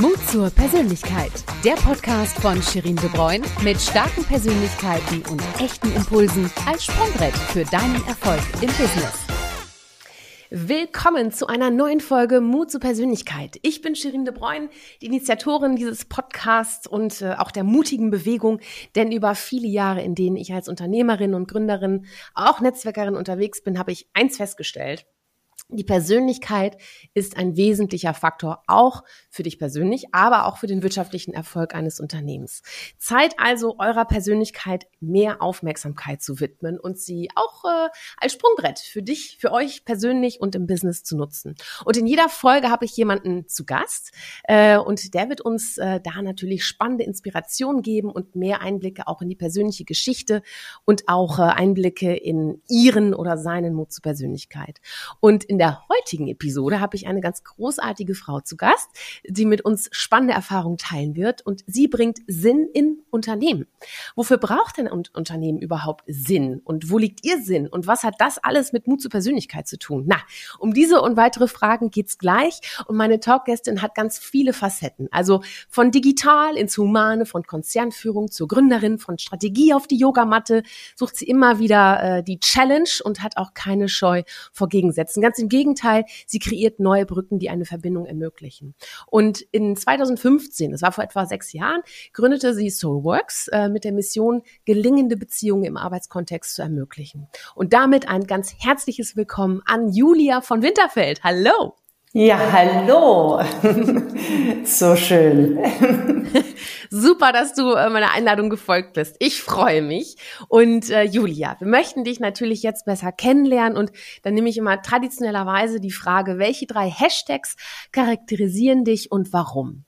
Mut zur Persönlichkeit. Der Podcast von Shirin De Bruyne mit starken Persönlichkeiten und echten Impulsen als Sprungbrett für deinen Erfolg im Business. Willkommen zu einer neuen Folge Mut zur Persönlichkeit. Ich bin Shirin De Bruyne, die Initiatorin dieses Podcasts und äh, auch der mutigen Bewegung, denn über viele Jahre, in denen ich als Unternehmerin und Gründerin, auch Netzwerkerin unterwegs bin, habe ich eins festgestellt. Die Persönlichkeit ist ein wesentlicher Faktor auch für dich persönlich, aber auch für den wirtschaftlichen Erfolg eines Unternehmens. Zeit also eurer Persönlichkeit mehr Aufmerksamkeit zu widmen und sie auch äh, als Sprungbrett für dich, für euch persönlich und im Business zu nutzen. Und in jeder Folge habe ich jemanden zu Gast äh, und der wird uns äh, da natürlich spannende Inspirationen geben und mehr Einblicke auch in die persönliche Geschichte und auch äh, Einblicke in ihren oder seinen Mut zur Persönlichkeit. Und in der heutigen Episode habe ich eine ganz großartige Frau zu Gast, die mit uns spannende Erfahrungen teilen wird und sie bringt Sinn in Unternehmen. Wofür braucht denn ein Unternehmen überhaupt Sinn und wo liegt ihr Sinn und was hat das alles mit Mut zur Persönlichkeit zu tun? Na, um diese und weitere Fragen geht's gleich und meine Talkgästin hat ganz viele Facetten, also von digital ins Humane, von Konzernführung zur Gründerin, von Strategie auf die Yogamatte, sucht sie immer wieder äh, die Challenge und hat auch keine Scheu vor Gegensätzen. Ganz im Gegenteil, sie kreiert neue Brücken, die eine Verbindung ermöglichen. Und in 2015, das war vor etwa sechs Jahren, gründete sie Soulworks äh, mit der Mission, gelingende Beziehungen im Arbeitskontext zu ermöglichen. Und damit ein ganz herzliches Willkommen an Julia von Winterfeld. Hallo! Ja, hallo. so schön. Super, dass du äh, meiner Einladung gefolgt bist. Ich freue mich. Und äh, Julia, wir möchten dich natürlich jetzt besser kennenlernen und dann nehme ich immer traditionellerweise die Frage, welche drei Hashtags charakterisieren dich und warum?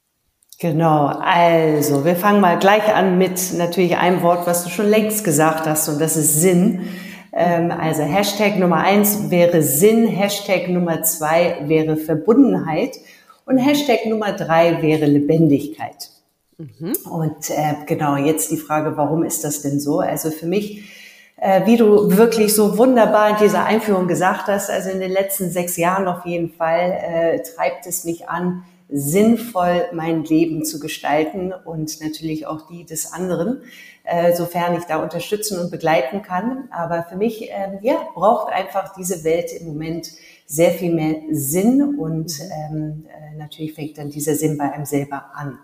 Genau, also wir fangen mal gleich an mit natürlich einem Wort, was du schon längst gesagt hast und das ist Sinn. Ähm, also Hashtag Nummer eins wäre Sinn, Hashtag Nummer zwei wäre Verbundenheit und Hashtag Nummer drei wäre Lebendigkeit. Mhm. Und äh, genau, jetzt die Frage, warum ist das denn so? Also für mich, äh, wie du wirklich so wunderbar in dieser Einführung gesagt hast, also in den letzten sechs Jahren auf jeden Fall, äh, treibt es mich an, sinnvoll mein Leben zu gestalten und natürlich auch die des anderen, äh, sofern ich da unterstützen und begleiten kann. Aber für mich äh, ja, braucht einfach diese Welt im Moment sehr viel mehr Sinn und ähm, äh, natürlich fängt dann dieser Sinn bei einem selber an.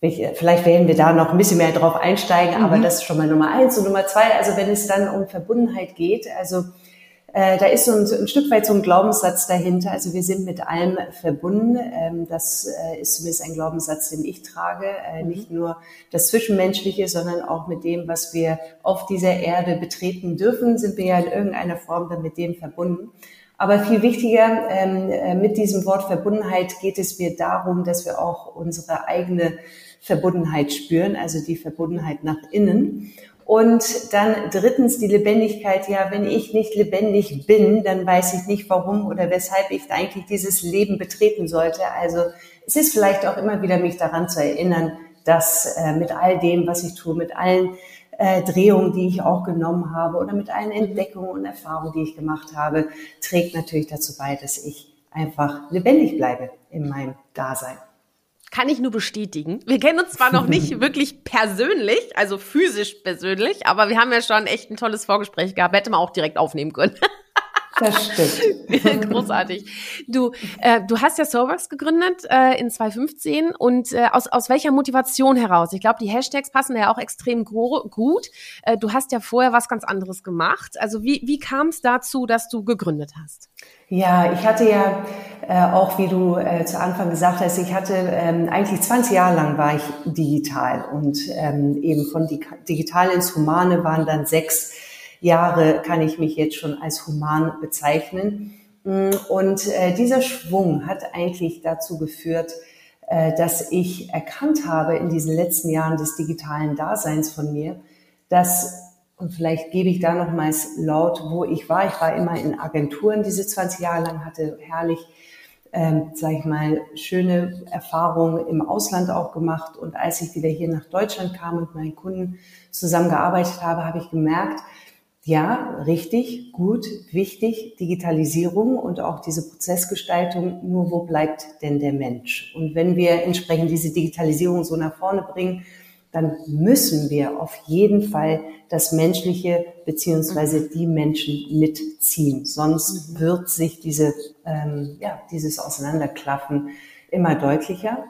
Äh, vielleicht werden wir da noch ein bisschen mehr drauf einsteigen, mhm. aber das ist schon mal Nummer eins. Und Nummer zwei, also wenn es dann um Verbundenheit geht, also äh, da ist so ein, ein, Stück weit so ein Glaubenssatz dahinter. Also wir sind mit allem verbunden. Ähm, das äh, ist zumindest ein Glaubenssatz, den ich trage. Äh, mhm. Nicht nur das Zwischenmenschliche, sondern auch mit dem, was wir auf dieser Erde betreten dürfen, sind wir ja in irgendeiner Form dann mit dem verbunden. Aber viel wichtiger, ähm, äh, mit diesem Wort Verbundenheit geht es mir darum, dass wir auch unsere eigene Verbundenheit spüren, also die Verbundenheit nach innen. Und dann drittens die Lebendigkeit. Ja, wenn ich nicht lebendig bin, dann weiß ich nicht, warum oder weshalb ich eigentlich dieses Leben betreten sollte. Also es ist vielleicht auch immer wieder mich daran zu erinnern, dass äh, mit all dem, was ich tue, mit allen äh, Drehungen, die ich auch genommen habe oder mit allen Entdeckungen und Erfahrungen, die ich gemacht habe, trägt natürlich dazu bei, dass ich einfach lebendig bleibe in meinem Dasein. Kann ich nur bestätigen. Wir kennen uns zwar noch nicht wirklich persönlich, also physisch persönlich, aber wir haben ja schon echt ein tolles Vorgespräch gehabt. Hätte man auch direkt aufnehmen können. Das stimmt. Großartig. Du, äh, du hast ja Soulworks gegründet äh, in 2015 und äh, aus, aus welcher Motivation heraus? Ich glaube, die Hashtags passen ja auch extrem gut. Äh, du hast ja vorher was ganz anderes gemacht. Also wie, wie kam es dazu, dass du gegründet hast? Ja, ich hatte ja äh, auch, wie du äh, zu Anfang gesagt hast, ich hatte ähm, eigentlich 20 Jahre lang war ich digital und ähm, eben von digital ins Humane waren dann sechs Jahre kann ich mich jetzt schon als human bezeichnen. Mm, und äh, dieser Schwung hat eigentlich dazu geführt, äh, dass ich erkannt habe in diesen letzten Jahren des digitalen Daseins von mir, dass und vielleicht gebe ich da nochmals laut, wo ich war. Ich war immer in Agenturen diese 20 Jahre lang, hatte herrlich, ähm, sage ich mal, schöne Erfahrungen im Ausland auch gemacht. Und als ich wieder hier nach Deutschland kam und mit meinen Kunden zusammengearbeitet habe, habe ich gemerkt, ja, richtig, gut, wichtig, Digitalisierung und auch diese Prozessgestaltung. Nur wo bleibt denn der Mensch? Und wenn wir entsprechend diese Digitalisierung so nach vorne bringen, dann müssen wir auf jeden Fall das Menschliche beziehungsweise die Menschen mitziehen. Sonst mhm. wird sich diese, ähm, ja, dieses Auseinanderklaffen immer deutlicher.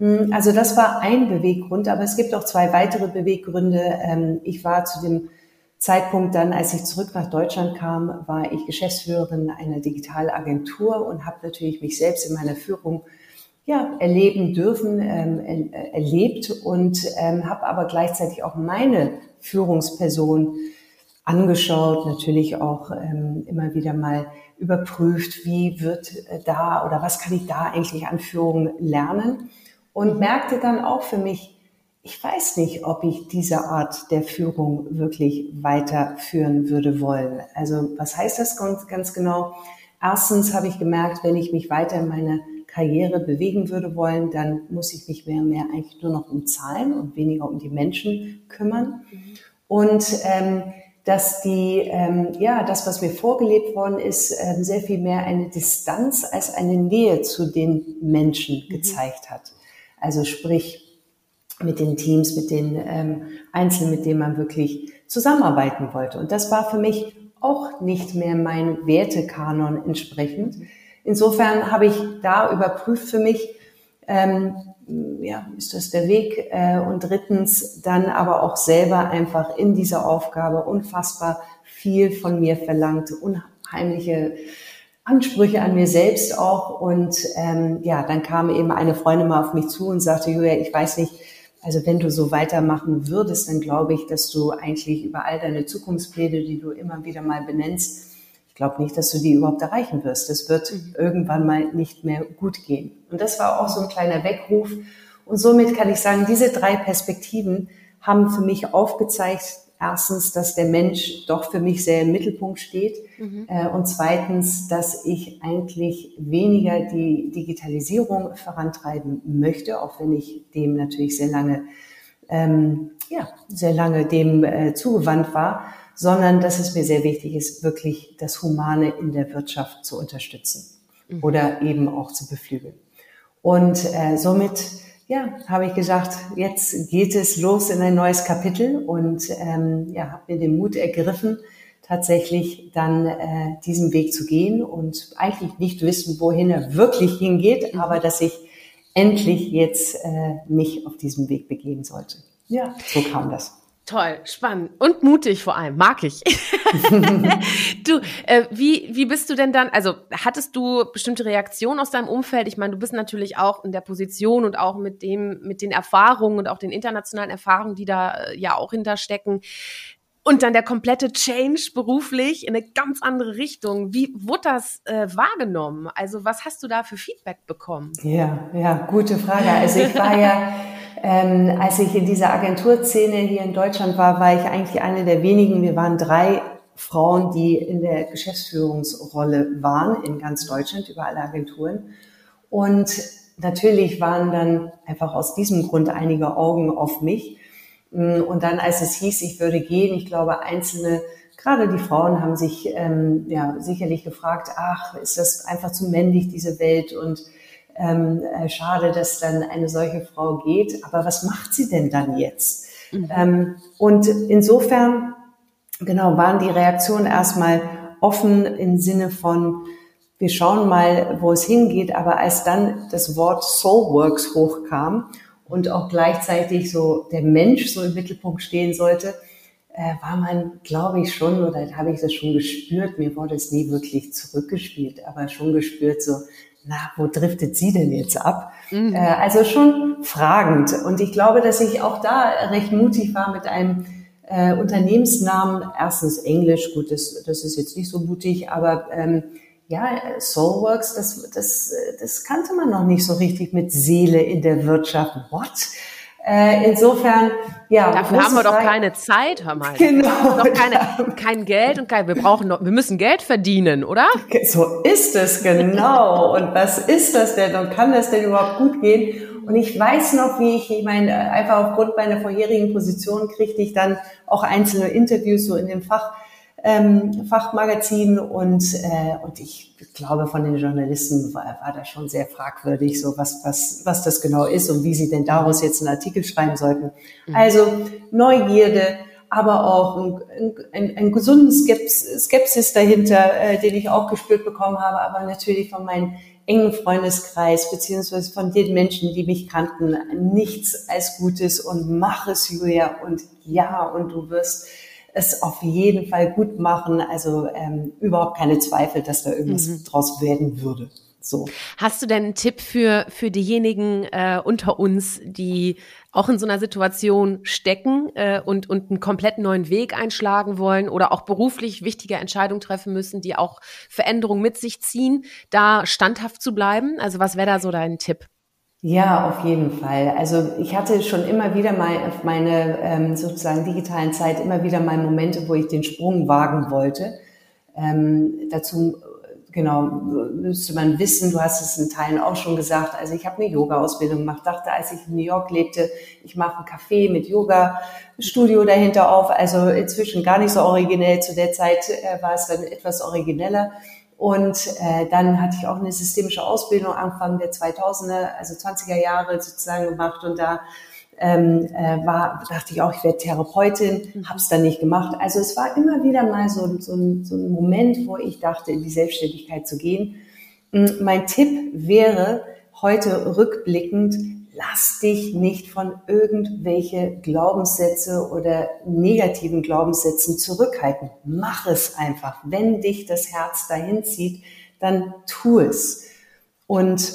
Hm, also das war ein Beweggrund, aber es gibt auch zwei weitere Beweggründe. Ähm, ich war zu dem Zeitpunkt dann, als ich zurück nach Deutschland kam, war ich Geschäftsführerin einer Digitalagentur und habe natürlich mich selbst in meiner Führung ja, erleben dürfen, ähm, er, erlebt und ähm, habe aber gleichzeitig auch meine Führungsperson angeschaut, natürlich auch ähm, immer wieder mal überprüft, wie wird äh, da oder was kann ich da eigentlich an Führung lernen und merkte dann auch für mich, ich weiß nicht, ob ich diese Art der Führung wirklich weiterführen würde wollen. Also was heißt das ganz, ganz genau? Erstens habe ich gemerkt, wenn ich mich weiter in meine Karriere bewegen würde wollen, dann muss ich mich mehr und mehr eigentlich nur noch um Zahlen und weniger um die Menschen kümmern. Und ähm, dass die, ähm, ja, das, was mir vorgelebt worden ist, ähm, sehr viel mehr eine Distanz als eine Nähe zu den Menschen mhm. gezeigt hat. Also sprich, mit den Teams, mit den ähm, Einzelnen, mit denen man wirklich zusammenarbeiten wollte. Und das war für mich auch nicht mehr mein Wertekanon entsprechend. Insofern habe ich da überprüft für mich, ähm, ja, ist das der Weg? Äh, und drittens dann aber auch selber einfach in dieser Aufgabe unfassbar viel von mir verlangt, unheimliche Ansprüche an mir selbst auch. Und ähm, ja, dann kam eben eine Freundin mal auf mich zu und sagte, Julia, ich weiß nicht, also wenn du so weitermachen würdest, dann glaube ich, dass du eigentlich über all deine Zukunftspläne, die du immer wieder mal benennst, ich glaube nicht, dass du die überhaupt erreichen wirst. Das wird mhm. irgendwann mal nicht mehr gut gehen. Und das war auch so ein kleiner Weckruf. Und somit kann ich sagen, diese drei Perspektiven haben für mich aufgezeigt, erstens, dass der Mensch doch für mich sehr im Mittelpunkt steht mhm. äh, und zweitens, dass ich eigentlich weniger die Digitalisierung vorantreiben möchte, auch wenn ich dem natürlich sehr lange, ähm, ja, sehr lange dem äh, zugewandt war, sondern dass es mir sehr wichtig ist, wirklich das Humane in der Wirtschaft zu unterstützen mhm. oder eben auch zu beflügeln. Und äh, somit ja, habe ich gesagt, jetzt geht es los in ein neues Kapitel und ähm, ja, habe mir den Mut ergriffen, tatsächlich dann äh, diesen Weg zu gehen und eigentlich nicht wissen, wohin er wirklich hingeht, mhm. aber dass ich endlich jetzt äh, mich auf diesem Weg begeben sollte. Ja, so kam das. Toll, spannend und mutig vor allem, mag ich. du, äh, wie, wie bist du denn dann, also hattest du bestimmte Reaktionen aus deinem Umfeld? Ich meine, du bist natürlich auch in der Position und auch mit dem, mit den Erfahrungen und auch den internationalen Erfahrungen, die da äh, ja auch hinterstecken. Und dann der komplette Change beruflich in eine ganz andere Richtung. Wie wurde das äh, wahrgenommen? Also was hast du da für Feedback bekommen? Ja, ja, gute Frage. Also ich war ja ähm, als ich in dieser Agenturszene hier in Deutschland war, war ich eigentlich eine der wenigen. Wir waren drei Frauen, die in der Geschäftsführungsrolle waren in ganz Deutschland über alle Agenturen. Und natürlich waren dann einfach aus diesem Grund einige Augen auf mich. Und dann, als es hieß, ich würde gehen, ich glaube, einzelne, gerade die Frauen haben sich ähm, ja sicherlich gefragt, ach, ist das einfach zu männlich, diese Welt? Und ähm, äh, schade, dass dann eine solche Frau geht. Aber was macht sie denn dann jetzt? Mhm. Ähm, und insofern, genau, waren die Reaktionen erstmal offen im Sinne von, wir schauen mal, wo es hingeht. Aber als dann das Wort Soulworks hochkam und auch gleichzeitig so der Mensch so im Mittelpunkt stehen sollte, äh, war man, glaube ich, schon, oder habe ich das schon gespürt, mir wurde es nie wirklich zurückgespielt, aber schon gespürt, so, na, wo driftet sie denn jetzt ab? Mhm. Äh, also schon fragend. Und ich glaube, dass ich auch da recht mutig war mit einem äh, Unternehmensnamen. Erstens Englisch, gut, das, das ist jetzt nicht so mutig, aber ähm, ja, Soulworks, das, das, das kannte man noch nicht so richtig mit Seele in der Wirtschaft. What? Äh, insofern, ja. Dafür haben wir doch keine Zeit, hör mal. Genau. Doch keine, kein Geld und kein, wir brauchen noch, wir müssen Geld verdienen, oder? So ist es, genau. und was ist das denn und kann das denn überhaupt gut gehen? Und ich weiß noch, wie ich, ich meine, einfach aufgrund meiner vorherigen Position kriegte ich dann auch einzelne Interviews so in dem Fach ähm, Fachmagazin und, äh, und ich glaube, von den Journalisten war, war das schon sehr fragwürdig, so was, was, was das genau ist und wie sie denn daraus jetzt einen Artikel schreiben sollten. Mhm. Also Neugierde, aber auch ein, ein, ein gesunden Skepsis, Skepsis dahinter, äh, den ich auch gespürt bekommen habe, aber natürlich von meinen engen Freundeskreis, beziehungsweise von den Menschen, die mich kannten, nichts als Gutes und mach es, Julia, und ja, und du wirst es auf jeden Fall gut machen. Also ähm, überhaupt keine Zweifel, dass da irgendwas mhm. draus werden würde. So. Hast du denn einen Tipp für, für diejenigen äh, unter uns, die auch in so einer Situation stecken äh, und, und einen komplett neuen Weg einschlagen wollen oder auch beruflich wichtige Entscheidungen treffen müssen, die auch Veränderungen mit sich ziehen, da standhaft zu bleiben? Also was wäre da so dein Tipp? Ja, auf jeden Fall. Also ich hatte schon immer wieder mal auf meine ähm, sozusagen digitalen Zeit immer wieder mal Momente, wo ich den Sprung wagen wollte. Ähm, dazu genau müsste man wissen, du hast es in Teilen auch schon gesagt, also ich habe eine Yoga-Ausbildung gemacht, dachte, als ich in New York lebte, ich mache ein Café mit Yoga-Studio dahinter auf, also inzwischen gar nicht so originell, zu der Zeit äh, war es dann etwas origineller und äh, dann hatte ich auch eine systemische Ausbildung Anfang der 2000er, also 20er Jahre sozusagen gemacht und da ähm, äh, war, dachte ich auch, ich werde Therapeutin, mhm. habe es dann nicht gemacht. Also es war immer wieder mal so, so, ein, so ein Moment, wo ich dachte, in die Selbstständigkeit zu gehen. Mm, mein Tipp wäre heute rückblickend, lass dich nicht von irgendwelche Glaubenssätze oder negativen Glaubenssätzen zurückhalten. Mach es einfach. Wenn dich das Herz dahin zieht, dann tu es. Und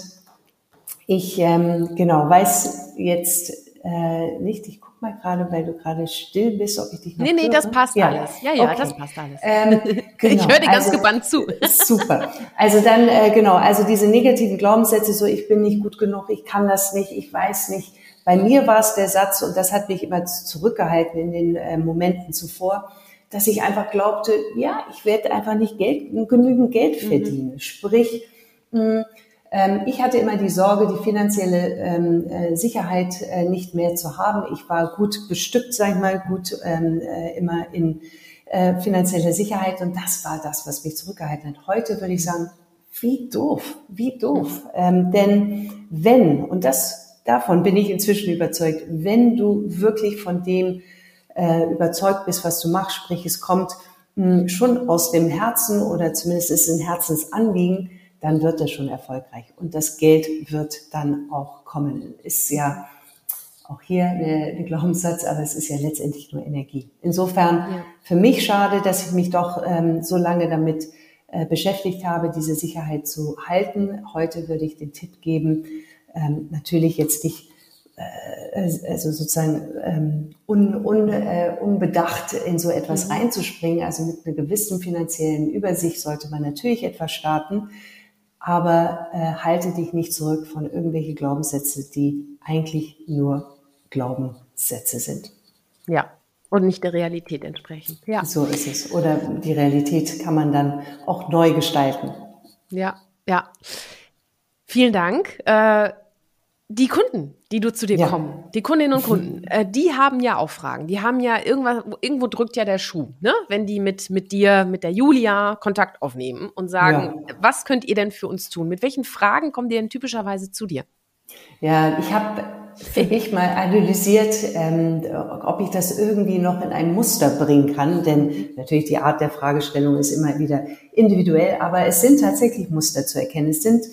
ich ähm, genau weiß jetzt äh, nicht, ich guck mal gerade, weil du gerade still bist, ob ich dich noch Nee, nee, höre. das passt ja. alles. Ja, ja, okay. das passt alles. Ähm, genau. Ich höre dir ganz also, gebannt zu. Super. Also dann, äh, genau, also diese negativen Glaubenssätze, so ich bin nicht gut genug, ich kann das nicht, ich weiß nicht. Bei mir war es der Satz, und das hat mich immer zurückgehalten in den äh, Momenten zuvor, dass ich einfach glaubte, ja, ich werde einfach nicht Geld, genügend Geld mhm. verdienen. Mhm. Sprich, mh, ähm, ich hatte immer die Sorge, die finanzielle ähm, äh, Sicherheit äh, nicht mehr zu haben. Ich war gut bestückt, sag ich mal, gut ähm, äh, immer in finanzieller Sicherheit und das war das, was mich zurückgehalten hat. Heute würde ich sagen, wie doof, wie doof. Ähm, denn wenn, und das davon bin ich inzwischen überzeugt, wenn du wirklich von dem äh, überzeugt bist, was du machst, sprich es kommt mh, hm, schon aus dem Herzen oder zumindest ist ein Herzensanliegen, dann wird er schon erfolgreich. Und das Geld wird dann auch kommen. Ist ja auch hier der Glaubenssatz, aber es ist ja letztendlich nur Energie. Insofern ja. für mich schade, dass ich mich doch ähm, so lange damit äh, beschäftigt habe, diese Sicherheit zu halten. Heute würde ich den Tipp geben, ähm, natürlich jetzt nicht äh, also sozusagen ähm, un, un, äh, unbedacht in so etwas mhm. reinzuspringen. Also mit einer gewissen finanziellen Übersicht sollte man natürlich etwas starten aber äh, halte dich nicht zurück von irgendwelche Glaubenssätze, die eigentlich nur Glaubenssätze sind. Ja, und nicht der Realität entsprechen. Ja. So ist es. Oder die Realität kann man dann auch neu gestalten. Ja, ja. Vielen Dank. Äh, die Kunden, die du zu dir ja. kommen, die Kundinnen und Kunden, äh, die haben ja auch Fragen. Die haben ja irgendwas, irgendwo drückt ja der Schuh, ne? Wenn die mit, mit dir, mit der Julia Kontakt aufnehmen und sagen, ja. was könnt ihr denn für uns tun? Mit welchen Fragen kommen die denn typischerweise zu dir? Ja, ich habe für mich mal analysiert, ähm, ob ich das irgendwie noch in ein Muster bringen kann. Denn natürlich die Art der Fragestellung ist immer wieder individuell, aber es sind tatsächlich Muster zu erkennen. Es sind,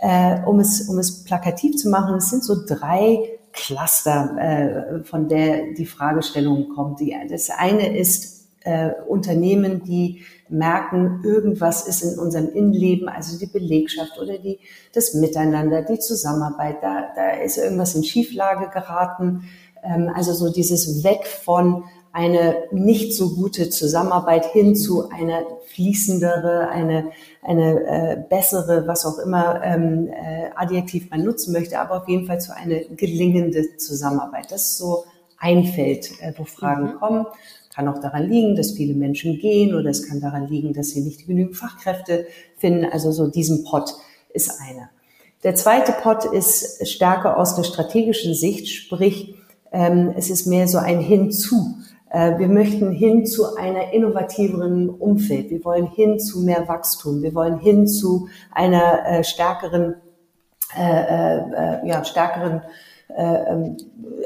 äh, um, es, um es plakativ zu machen, es sind so drei Cluster, äh, von der die Fragestellung kommt. Die, das eine ist äh, Unternehmen, die merken, irgendwas ist in unserem Innenleben, also die Belegschaft oder die, das Miteinander, die Zusammenarbeit, da, da ist irgendwas in Schieflage geraten. Ähm, also so dieses Weg von eine nicht so gute Zusammenarbeit hin zu einer fließendere, eine, eine äh, bessere, was auch immer ähm, äh, Adjektiv man nutzen möchte, aber auf jeden Fall zu einer gelingende Zusammenarbeit. Das ist so ein Feld, äh, wo Fragen mhm. kommen. Kann auch daran liegen, dass viele Menschen gehen oder es kann daran liegen, dass sie nicht genügend Fachkräfte finden. Also so diesen Pot ist einer. Der zweite Pot ist stärker aus der strategischen Sicht, sprich, ähm, es ist mehr so ein Hinzu. Äh, wir möchten hin zu einer innovativeren Umfeld. Wir wollen hin zu mehr Wachstum. Wir wollen hin zu einer äh, stärkeren, äh, äh, ja, stärkeren äh,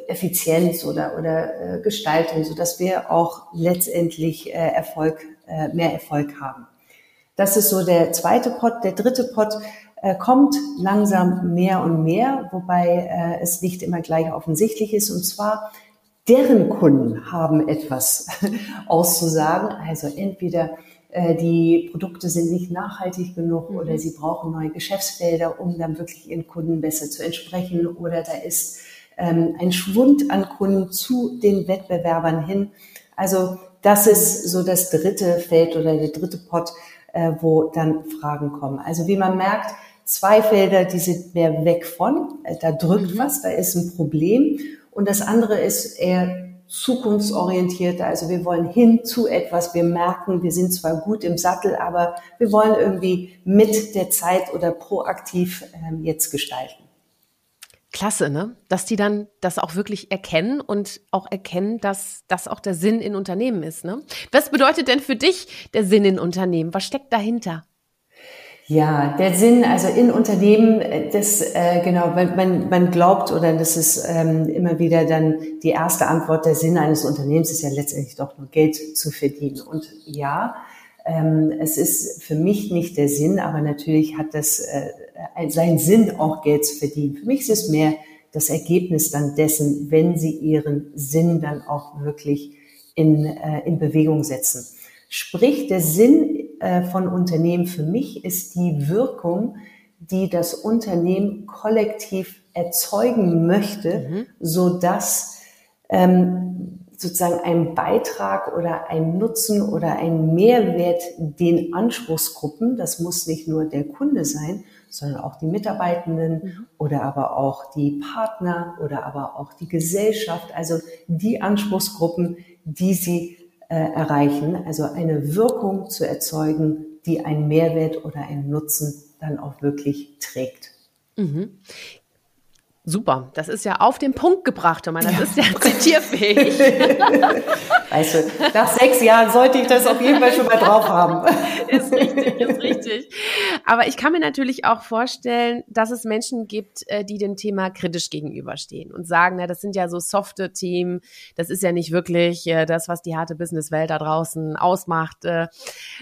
Effizienz oder, oder äh, Gestaltung, so dass wir auch letztendlich äh, Erfolg, äh, mehr Erfolg haben. Das ist so der zweite Pot. Der dritte Pot äh, kommt langsam mehr und mehr, wobei äh, es nicht immer gleich offensichtlich ist. Und zwar, deren Kunden haben etwas auszusagen. Also entweder äh, die Produkte sind nicht nachhaltig genug mhm. oder sie brauchen neue Geschäftsfelder, um dann wirklich ihren Kunden besser zu entsprechen oder da ist ähm, ein Schwund an Kunden zu den Wettbewerbern hin. Also das ist so das dritte Feld oder der dritte Pot, äh, wo dann Fragen kommen. Also wie man merkt, zwei Felder, die sind mehr weg von, äh, da drückt mhm. was, da ist ein Problem. Und das andere ist eher zukunftsorientiert. Also wir wollen hin zu etwas. Wir merken, wir sind zwar gut im Sattel, aber wir wollen irgendwie mit der Zeit oder proaktiv ähm, jetzt gestalten. Klasse, ne? Dass die dann das auch wirklich erkennen und auch erkennen, dass das auch der Sinn in Unternehmen ist, ne? Was bedeutet denn für dich der Sinn in Unternehmen? Was steckt dahinter? Ja, der Sinn, also in Unternehmen, äh, das äh, genau, man, man glaubt oder das ist ähm, immer wieder dann die erste Antwort, der Sinn eines Unternehmens ist ja letztendlich doch nur Geld zu verdienen. Und ja, ähm, es ist für mich nicht der Sinn, aber natürlich hat das äh, seinen Sinn, auch Geld zu verdienen. Für mich ist es mehr das Ergebnis dann dessen, wenn sie ihren Sinn dann auch wirklich in, äh, in Bewegung setzen. Sprich, der Sinn äh, von Unternehmen für mich ist die Wirkung, die das Unternehmen kollektiv erzeugen möchte, mhm. so dass ähm, sozusagen ein Beitrag oder ein Nutzen oder ein Mehrwert den Anspruchsgruppen, das muss nicht nur der Kunde sein, sondern auch die Mitarbeitenden mhm. oder aber auch die Partner oder aber auch die Gesellschaft, also die Anspruchsgruppen, die sie äh, erreichen, also eine Wirkung zu erzeugen, die einen Mehrwert oder einen Nutzen dann auch wirklich trägt. Mhm. Super, das ist ja auf den Punkt gebracht, Thomas. Das ja. ist ja zitierfähig. weißt du, nach sechs Jahren sollte ich das auf jeden Fall schon mal drauf haben. ist richtig, ist richtig. Aber ich kann mir natürlich auch vorstellen, dass es Menschen gibt, äh, die dem Thema kritisch gegenüberstehen und sagen, na, das sind ja so softe Themen, das ist ja nicht wirklich äh, das, was die harte Businesswelt da draußen ausmacht. Äh,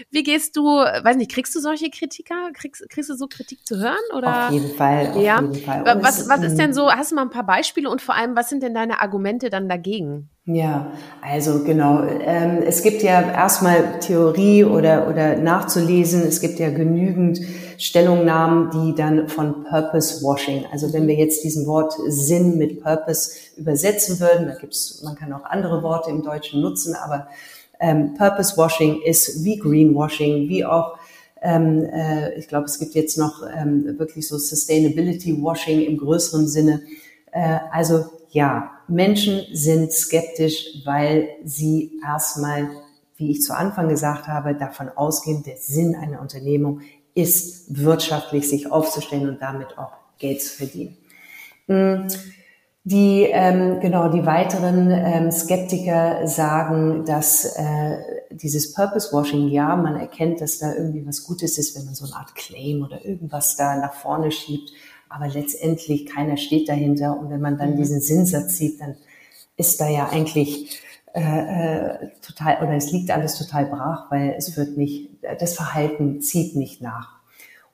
wie gehst du, weiß nicht, kriegst du solche Kritiker? Kriegst, kriegst du so Kritik zu hören? Oder? Auf jeden Fall, auf ja? jeden Fall. was, was ist denn denn so, hast du mal ein paar Beispiele und vor allem, was sind denn deine Argumente dann dagegen? Ja, also genau. Ähm, es gibt ja erstmal Theorie oder, oder nachzulesen. Es gibt ja genügend Stellungnahmen, die dann von Purpose Washing, also wenn wir jetzt diesen Wort Sinn mit Purpose übersetzen würden, da gibt's, man kann auch andere Worte im Deutschen nutzen, aber ähm, Purpose Washing ist wie Greenwashing, wie auch ähm, äh, ich glaube, es gibt jetzt noch ähm, wirklich so Sustainability Washing im größeren Sinne. Äh, also ja, Menschen sind skeptisch, weil sie erstmal, wie ich zu Anfang gesagt habe, davon ausgehen, der Sinn einer Unternehmung ist, wirtschaftlich sich aufzustellen und damit auch Geld zu verdienen. Mhm. Die ähm, genau die weiteren ähm, Skeptiker sagen, dass äh, dieses Purpose Washing, ja, man erkennt, dass da irgendwie was Gutes ist, wenn man so eine Art Claim oder irgendwas da nach vorne schiebt, aber letztendlich keiner steht dahinter und wenn man dann mhm. diesen Sinnsatz sieht, dann ist da ja eigentlich äh, äh, total oder es liegt alles total brach, weil es wird nicht, das Verhalten zieht nicht nach.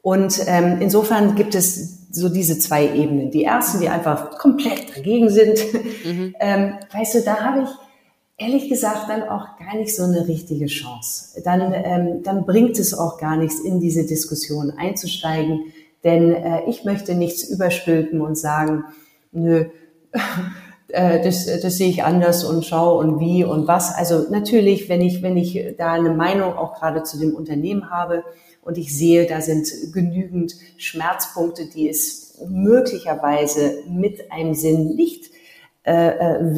Und ähm, insofern gibt es so diese zwei Ebenen. Die ersten, die einfach komplett dagegen sind. Mhm. ähm, weißt du, da habe ich ehrlich gesagt dann auch gar nicht so eine richtige Chance. Dann, ähm, dann bringt es auch gar nichts, in diese Diskussion einzusteigen. Denn äh, ich möchte nichts überstülpen und sagen, nö, äh, das, das sehe ich anders und schau und wie und was. Also natürlich, wenn ich, wenn ich da eine Meinung auch gerade zu dem Unternehmen habe, und ich sehe, da sind genügend Schmerzpunkte, die es möglicherweise mit einem Sinn nicht äh, äh,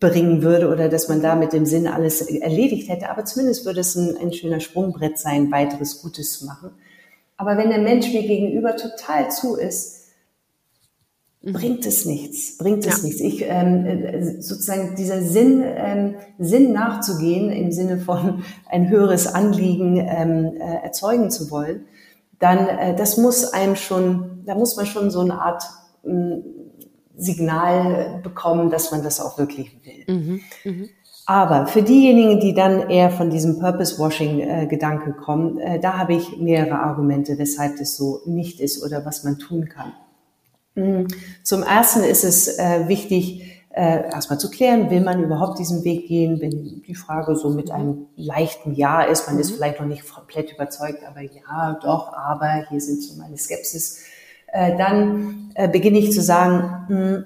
wegbringen würde oder dass man da mit dem Sinn alles erledigt hätte. Aber zumindest würde es ein, ein schöner Sprungbrett sein, weiteres Gutes zu machen. Aber wenn der Mensch mir gegenüber total zu ist, mhm. bringt es nichts, bringt es ja. nichts. Ich ähm, äh, sozusagen dieser Sinn, ähm, Sinn nachzugehen im Sinne von ein höheres Anliegen ähm, äh, erzeugen zu wollen, dann äh, das muss einem schon, da muss man schon so eine Art äh, Signal bekommen, dass man das auch wirklich will. Mhm. Mhm. Aber für diejenigen, die dann eher von diesem Purpose-Washing-Gedanke kommen, äh, da habe ich mehrere Argumente, weshalb das so nicht ist oder was man tun kann. Mhm. Zum Ersten ist es äh, wichtig, äh, erstmal zu klären, will man überhaupt diesen Weg gehen, wenn die Frage so mit einem leichten Ja ist, man ist mhm. vielleicht noch nicht komplett überzeugt, aber ja, doch, aber hier sind so meine Skepsis, äh, dann äh, beginne ich zu sagen, mh, hm,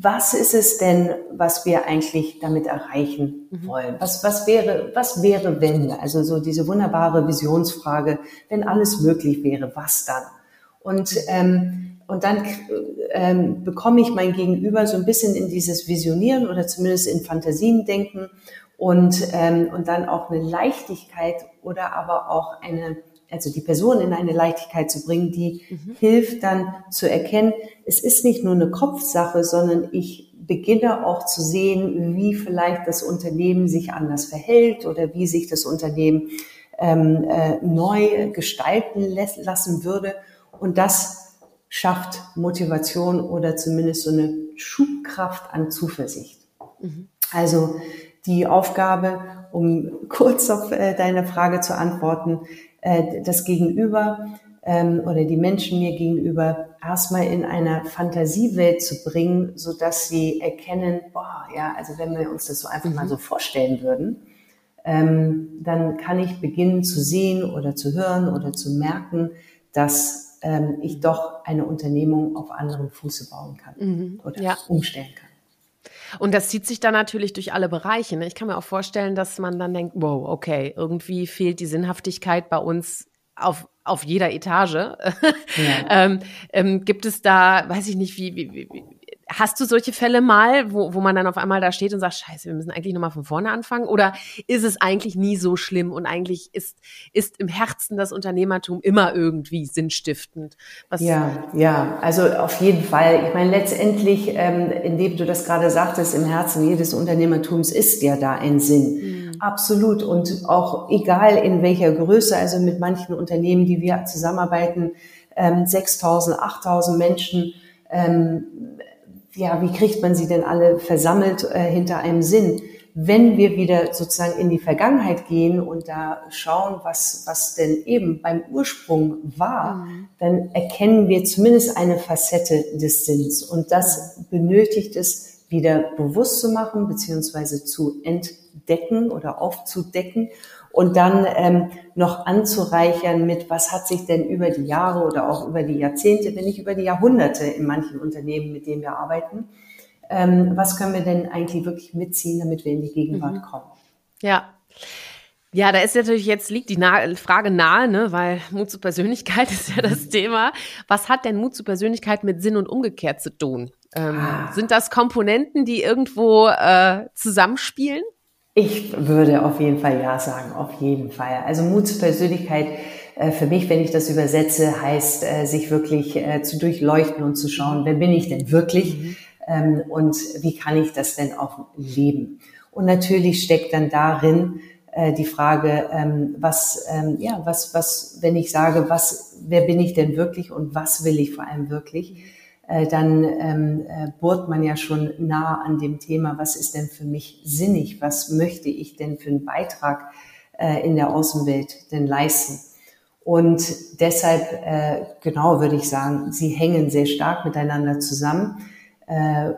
was ist es denn, was wir eigentlich damit erreichen mhm. wollen? Was, was wäre, was wäre, wenn? Also so diese wunderbare Visionsfrage, wenn alles möglich wäre, was dann? Und, ähm, und dann ähm, bekomme ich mein Gegenüber so ein bisschen in dieses Visionieren oder zumindest in Fantasien denken und, ähm, und dann auch eine Leichtigkeit oder aber auch eine also die Person in eine Leichtigkeit zu bringen, die mhm. hilft dann zu erkennen, es ist nicht nur eine Kopfsache, sondern ich beginne auch zu sehen, wie vielleicht das Unternehmen sich anders verhält oder wie sich das Unternehmen ähm, äh, neu gestalten lassen würde. Und das schafft Motivation oder zumindest so eine Schubkraft an Zuversicht. Mhm. Also die Aufgabe, um kurz auf äh, deine Frage zu antworten, äh, das Gegenüber ähm, oder die Menschen mir gegenüber erstmal in einer Fantasiewelt zu bringen, so dass sie erkennen, boah, ja, also wenn wir uns das so einfach mal mhm. so vorstellen würden, ähm, dann kann ich beginnen zu sehen oder zu hören oder zu merken, dass ähm, ich doch eine Unternehmung auf anderem Fuße bauen kann mhm. oder ja. umstellen kann. Und das zieht sich dann natürlich durch alle Bereiche. Ne? Ich kann mir auch vorstellen, dass man dann denkt, wow, okay, irgendwie fehlt die Sinnhaftigkeit bei uns auf, auf jeder Etage. Ja. ähm, ähm, gibt es da, weiß ich nicht, wie, wie, wie, Hast du solche Fälle mal, wo, wo man dann auf einmal da steht und sagt, scheiße, wir müssen eigentlich nochmal von vorne anfangen? Oder ist es eigentlich nie so schlimm und eigentlich ist, ist im Herzen das Unternehmertum immer irgendwie sinnstiftend? Was ja, ja, also auf jeden Fall. Ich meine, letztendlich, ähm, indem du das gerade sagtest, im Herzen jedes Unternehmertums ist ja da ein Sinn. Mhm. Absolut. Und auch egal in welcher Größe, also mit manchen Unternehmen, die wir zusammenarbeiten, ähm, 6.000, 8.000 Menschen, ähm, ja, wie kriegt man sie denn alle versammelt äh, hinter einem Sinn? Wenn wir wieder sozusagen in die Vergangenheit gehen und da schauen, was, was denn eben beim Ursprung war, mhm. dann erkennen wir zumindest eine Facette des Sinns. Und das benötigt es, wieder bewusst zu machen, beziehungsweise zu entdecken oder aufzudecken und dann ähm, noch anzureichern mit, was hat sich denn über die Jahre oder auch über die Jahrzehnte, wenn nicht über die Jahrhunderte in manchen Unternehmen, mit denen wir arbeiten, ähm, was können wir denn eigentlich wirklich mitziehen, damit wir in die Gegenwart mhm. kommen? Ja. Ja, da ist natürlich jetzt liegt die nahe, Frage nahe, ne, weil Mut zur Persönlichkeit ist ja das Thema. Was hat denn Mut zur Persönlichkeit mit Sinn und umgekehrt zu tun? Ähm, ah. Sind das Komponenten, die irgendwo äh, zusammenspielen? Ich würde auf jeden Fall ja sagen, auf jeden Fall. Also Mut zur Persönlichkeit äh, für mich, wenn ich das übersetze, heißt, äh, sich wirklich äh, zu durchleuchten und zu schauen, wer bin ich denn wirklich mhm. Ähm, und wie kann ich das denn auch leben. Und natürlich steckt dann darin die Frage, ähm, was, ähm, ja, was, was, wenn ich sage, was, wer bin ich denn wirklich und was will ich vor allem wirklich? Äh, dann ähm, äh, bohrt man ja schon nah an dem Thema, was ist denn für mich sinnig, was möchte ich denn für einen Beitrag äh, in der Außenwelt denn leisten. Und deshalb, äh, genau würde ich sagen, sie hängen sehr stark miteinander zusammen. Äh,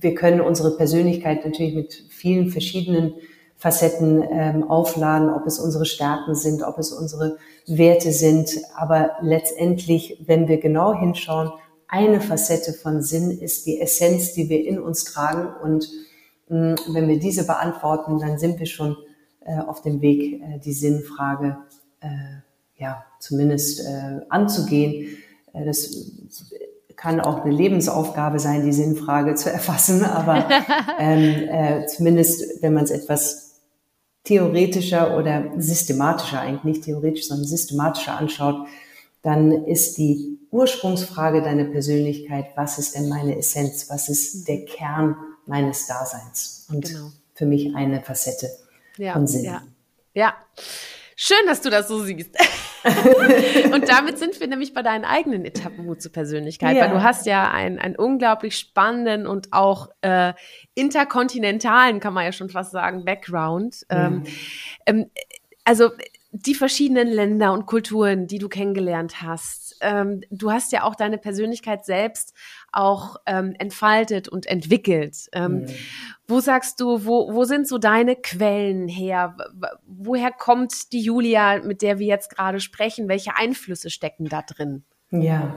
wir können unsere Persönlichkeit natürlich mit vielen verschiedenen Facetten ähm, aufladen, ob es unsere Stärken sind, ob es unsere Werte sind. Aber letztendlich, wenn wir genau hinschauen, eine Facette von Sinn ist die Essenz, die wir in uns tragen. Und mh, mm, wenn wir diese beantworten, dann sind wir schon äh, auf dem Weg, äh, die Sinnfrage äh, ja zumindest äh, anzugehen. Äh, das kann auch eine Lebensaufgabe sein, die Sinnfrage zu erfassen, aber ähm, äh, zumindest, wenn man es etwas theoretischer oder systematischer, eigentlich nicht theoretisch, sondern systematischer anschaut, dann ist die Ursprungsfrage deiner Persönlichkeit, was ist denn meine Essenz, was ist mhm. der Kern meines Daseins? Und genau. für mich eine Facette ja, von Sinn. Ja. ja. Schön, dass du das so siehst. und damit sind wir nämlich bei deinen eigenen Etappen Mut zur Persönlichkeit, ja. weil du hast ja einen, einen unglaublich spannenden und auch äh, interkontinentalen, kann man ja schon fast sagen, Background. Ja. Ähm, ähm, also die verschiedenen Länder und Kulturen, die du kennengelernt hast. Ähm, du hast ja auch deine Persönlichkeit selbst auch ähm, entfaltet und entwickelt. Ähm, mhm. Wo sagst du, wo, wo sind so deine Quellen her? Woher kommt die Julia, mit der wir jetzt gerade sprechen? Welche Einflüsse stecken da drin? Ja,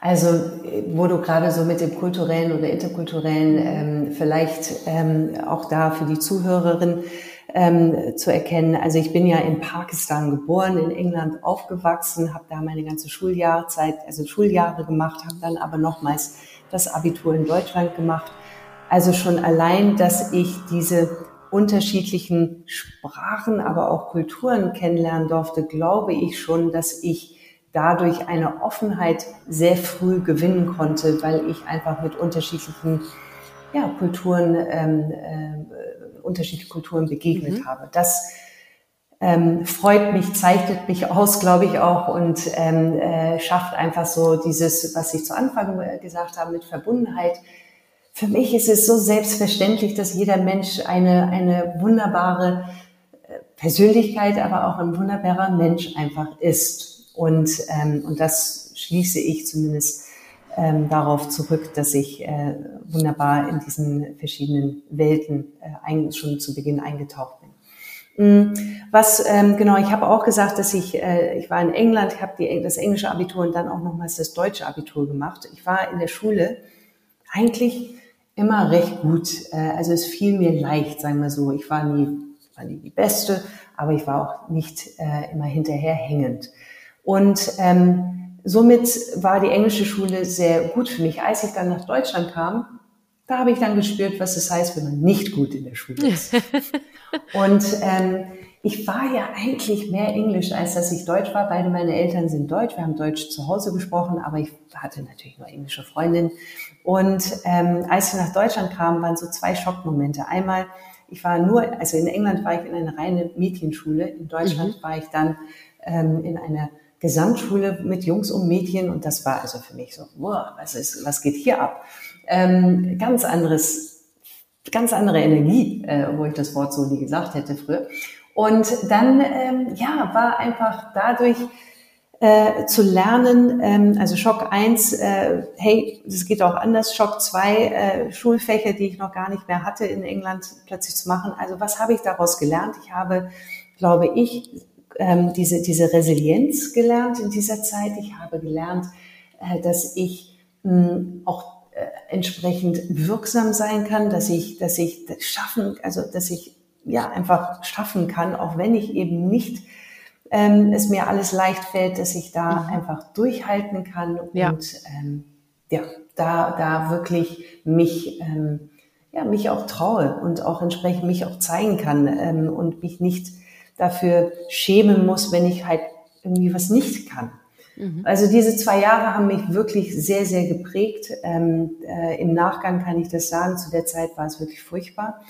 also wo du gerade so mit dem kulturellen oder interkulturellen ähm, vielleicht ähm, auch da für die Zuhörerin ähm, zu erkennen. Also ich bin ja in Pakistan geboren, in England aufgewachsen, habe da meine ganze Schuljahrzeit, also Schuljahre gemacht, habe dann aber nochmals das Abitur in Deutschland gemacht. Also schon allein, dass ich diese unterschiedlichen Sprachen, aber auch Kulturen kennenlernen durfte, glaube ich schon, dass ich dadurch eine Offenheit sehr früh gewinnen konnte, weil ich einfach mit unterschiedlichen ja, Kulturen ähm, äh, unterschiedliche Kulturen begegnet mhm. habe. Das ähm, freut mich, zeichnet mich aus, glaube ich auch und ähm, äh, schafft einfach so dieses, was ich zu Anfang äh, gesagt habe, mit Verbundenheit. Für mich ist es so selbstverständlich, dass jeder Mensch eine, eine wunderbare äh, Persönlichkeit, aber auch ein wunderbarer Mensch einfach ist. Und, ähm, und das schließe ich zumindest ähm, darauf zurück, dass ich äh, wunderbar in diesen verschiedenen Welten äh, schon zu Beginn eingetaucht bin. Mm, was ähm, genau, ich habe auch gesagt, dass ich äh, ich war in England, ich habe das englische Abitur und dann auch nochmals das deutsche Abitur gemacht. Ich war in der Schule eigentlich immer recht gut. Äh, also es fiel mir leicht, sagen wir so. Ich war nie, war nie die Beste, aber ich war auch nicht äh, immer hinterherhängend. Und ähm, somit war die englische Schule sehr gut für mich. Als ich dann nach Deutschland kam, da habe ich dann gespürt, was es heißt, wenn man nicht gut in der Schule ist. Und ähm, ich war ja eigentlich mehr Englisch, als dass ich Deutsch war. Beide meine Eltern sind Deutsch. Wir haben Deutsch zu Hause gesprochen, aber ich hatte natürlich nur englische Freundinnen. Und ähm, als wir nach Deutschland kamen, waren so zwei Schockmomente. Einmal, ich war nur, also in England war ich in einer reinen Mädchenschule. In Deutschland mhm. war ich dann ähm, in einer Gesamtschule mit Jungs und Mädchen und das war also für mich so, boah, was ist, was geht hier ab? Ähm, ganz anderes, ganz andere Energie, äh, wo ich das Wort so nie gesagt hätte früher. Und dann, ähm, ja, war einfach dadurch äh, zu lernen, ähm, also Schock eins, äh, hey, das geht auch anders, Schock zwei, äh, Schulfächer, die ich noch gar nicht mehr hatte in England plötzlich zu machen. Also was habe ich daraus gelernt? Ich habe, glaube ich, ähm, diese, diese Resilienz gelernt in dieser Zeit. Ich habe gelernt, äh, dass ich mh, hm, auch äh, entsprechend wirksam sein kann, dass ich, dass ich das schaffen, also dass ich ja einfach schaffen kann, auch wenn ich eben nicht ähm, es mir alles leicht fällt, dass ich da mhm. einfach durchhalten kann ja. und ähm, ja, da, da wirklich mich, ähm, ja, mich auch traue und auch entsprechend mich auch zeigen kann ähm, und mich nicht dafür schämen muss, wenn ich halt irgendwie was nicht kann. Mhm. Also diese zwei Jahre haben mich wirklich sehr, sehr geprägt. Ähm, äh, Im Nachgang kann ich das sagen, zu der Zeit war es wirklich furchtbar.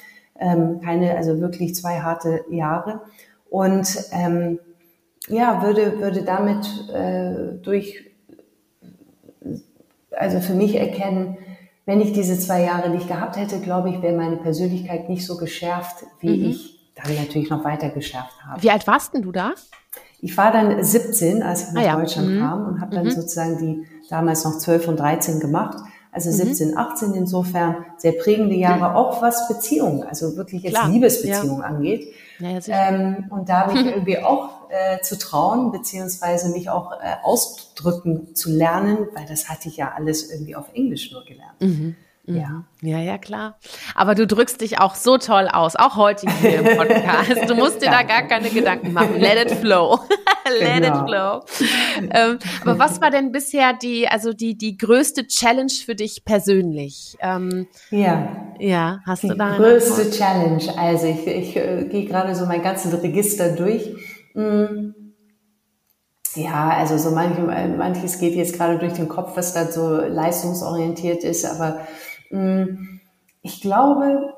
Ähm, keine, also wirklich zwei harte Jahre. Und ähm, ja, würde, würde damit äh, durch, also für mich erkennen, wenn ich diese zwei Jahre nicht gehabt hätte, glaube ich, wäre meine Persönlichkeit nicht so geschärft, wie mhm. ich dann natürlich noch weiter geschärft habe. Wie alt warst denn du da? Ich war dann 17, als ich nach ah, ja. Deutschland mhm. kam und habe dann mhm. sozusagen die damals noch 12 und 13 gemacht. Also 17, mhm. 18 insofern sehr prägende Jahre, auch was Beziehungen, also wirklich jetzt Klar. Liebesbeziehungen ja. angeht. Ja, ähm, und da mich irgendwie auch äh, zu trauen, beziehungsweise mich auch äh, ausdrücken zu lernen, weil das hatte ich ja alles irgendwie auf Englisch nur gelernt. Mhm. Ja. Mhm. Ja, ja, klar. Aber du drückst dich auch so toll aus, auch heute hier im Podcast. Du musst dir da gar keine Gedanken machen. Let it flow. Let genau. it flow. Ähm, aber was war denn bisher die, also die, die größte Challenge für dich persönlich? Ähm, ja. Ja, hast die du da Die größte Challenge. Also ich, ich äh, gehe gerade so mein ganzes Register durch. Mm. Ja, also so manch, manches geht jetzt gerade durch den Kopf, was da so leistungsorientiert ist, aber ich glaube,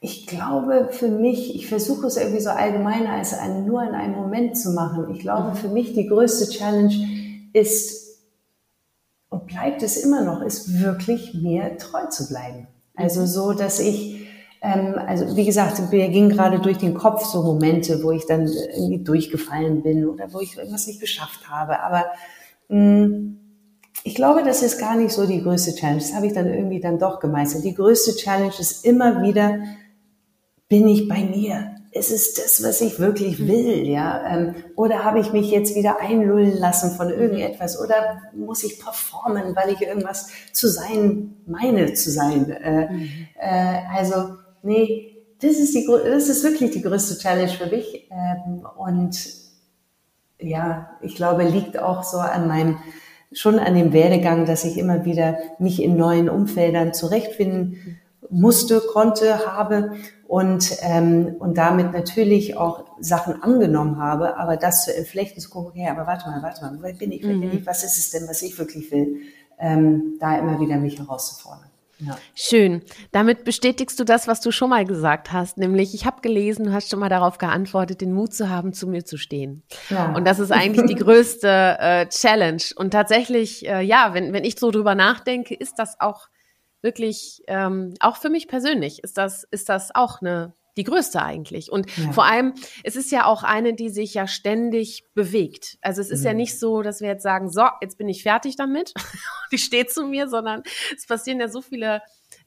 ich glaube für mich, ich versuche es irgendwie so allgemeiner als ein, nur in einem Moment zu machen. Ich glaube, für mich die größte Challenge ist und bleibt es immer noch, ist wirklich mir treu zu bleiben. Also so, dass ich, ähm, also wie gesagt, mir ging gerade durch den Kopf so Momente, wo ich dann irgendwie durchgefallen bin oder wo ich irgendwas nicht geschafft habe. Aber mh, mm, ich glaube, das ist gar nicht so die größte Challenge. Das habe ich dann irgendwie dann doch gemeistert. Die größte Challenge ist immer wieder bin ich bei mir? Ist es das, was ich wirklich mhm. will, ja? Ähm, oder habe ich mich jetzt wieder einlullen lassen von irgendetwas? Oder muss ich performen, weil ich irgendwas zu sein meine zu sein? Äh, mhm. äh, also, nee, das ist die, das ist wirklich die größte Challenge für mich. Ähm, und ja, ich glaube, liegt auch so an meinem, schon an dem Werdegang, dass ich immer wieder mich in neuen Umfeldern zurechtfinden musste, konnte, habe und, ähm, und damit natürlich auch Sachen angenommen habe, aber das zu entflechten, zu gucken, okay, aber warte mal, warte mal, wer bin ich, wer bin ich, mhm. was ist es denn, was ich wirklich will, ähm, da immer wieder mich herauszufordern. Ja. Schön. Damit bestätigst du das, was du schon mal gesagt hast, nämlich ich habe gelesen, du hast schon mal darauf geantwortet, den Mut zu haben, zu mir zu stehen. Ja. Und das ist eigentlich die größte äh, Challenge. Und tatsächlich, äh, ja, wenn, wenn ich so drüber nachdenke, ist das auch wirklich, ähm, auch für mich persönlich ist das, ist das auch eine, die größte eigentlich. Und ja. vor allem, es ist ja auch eine, die sich ja ständig bewegt. Also es ist mhm. ja nicht so, dass wir jetzt sagen, so, jetzt bin ich fertig damit, die steht zu mir, sondern es passieren ja so viele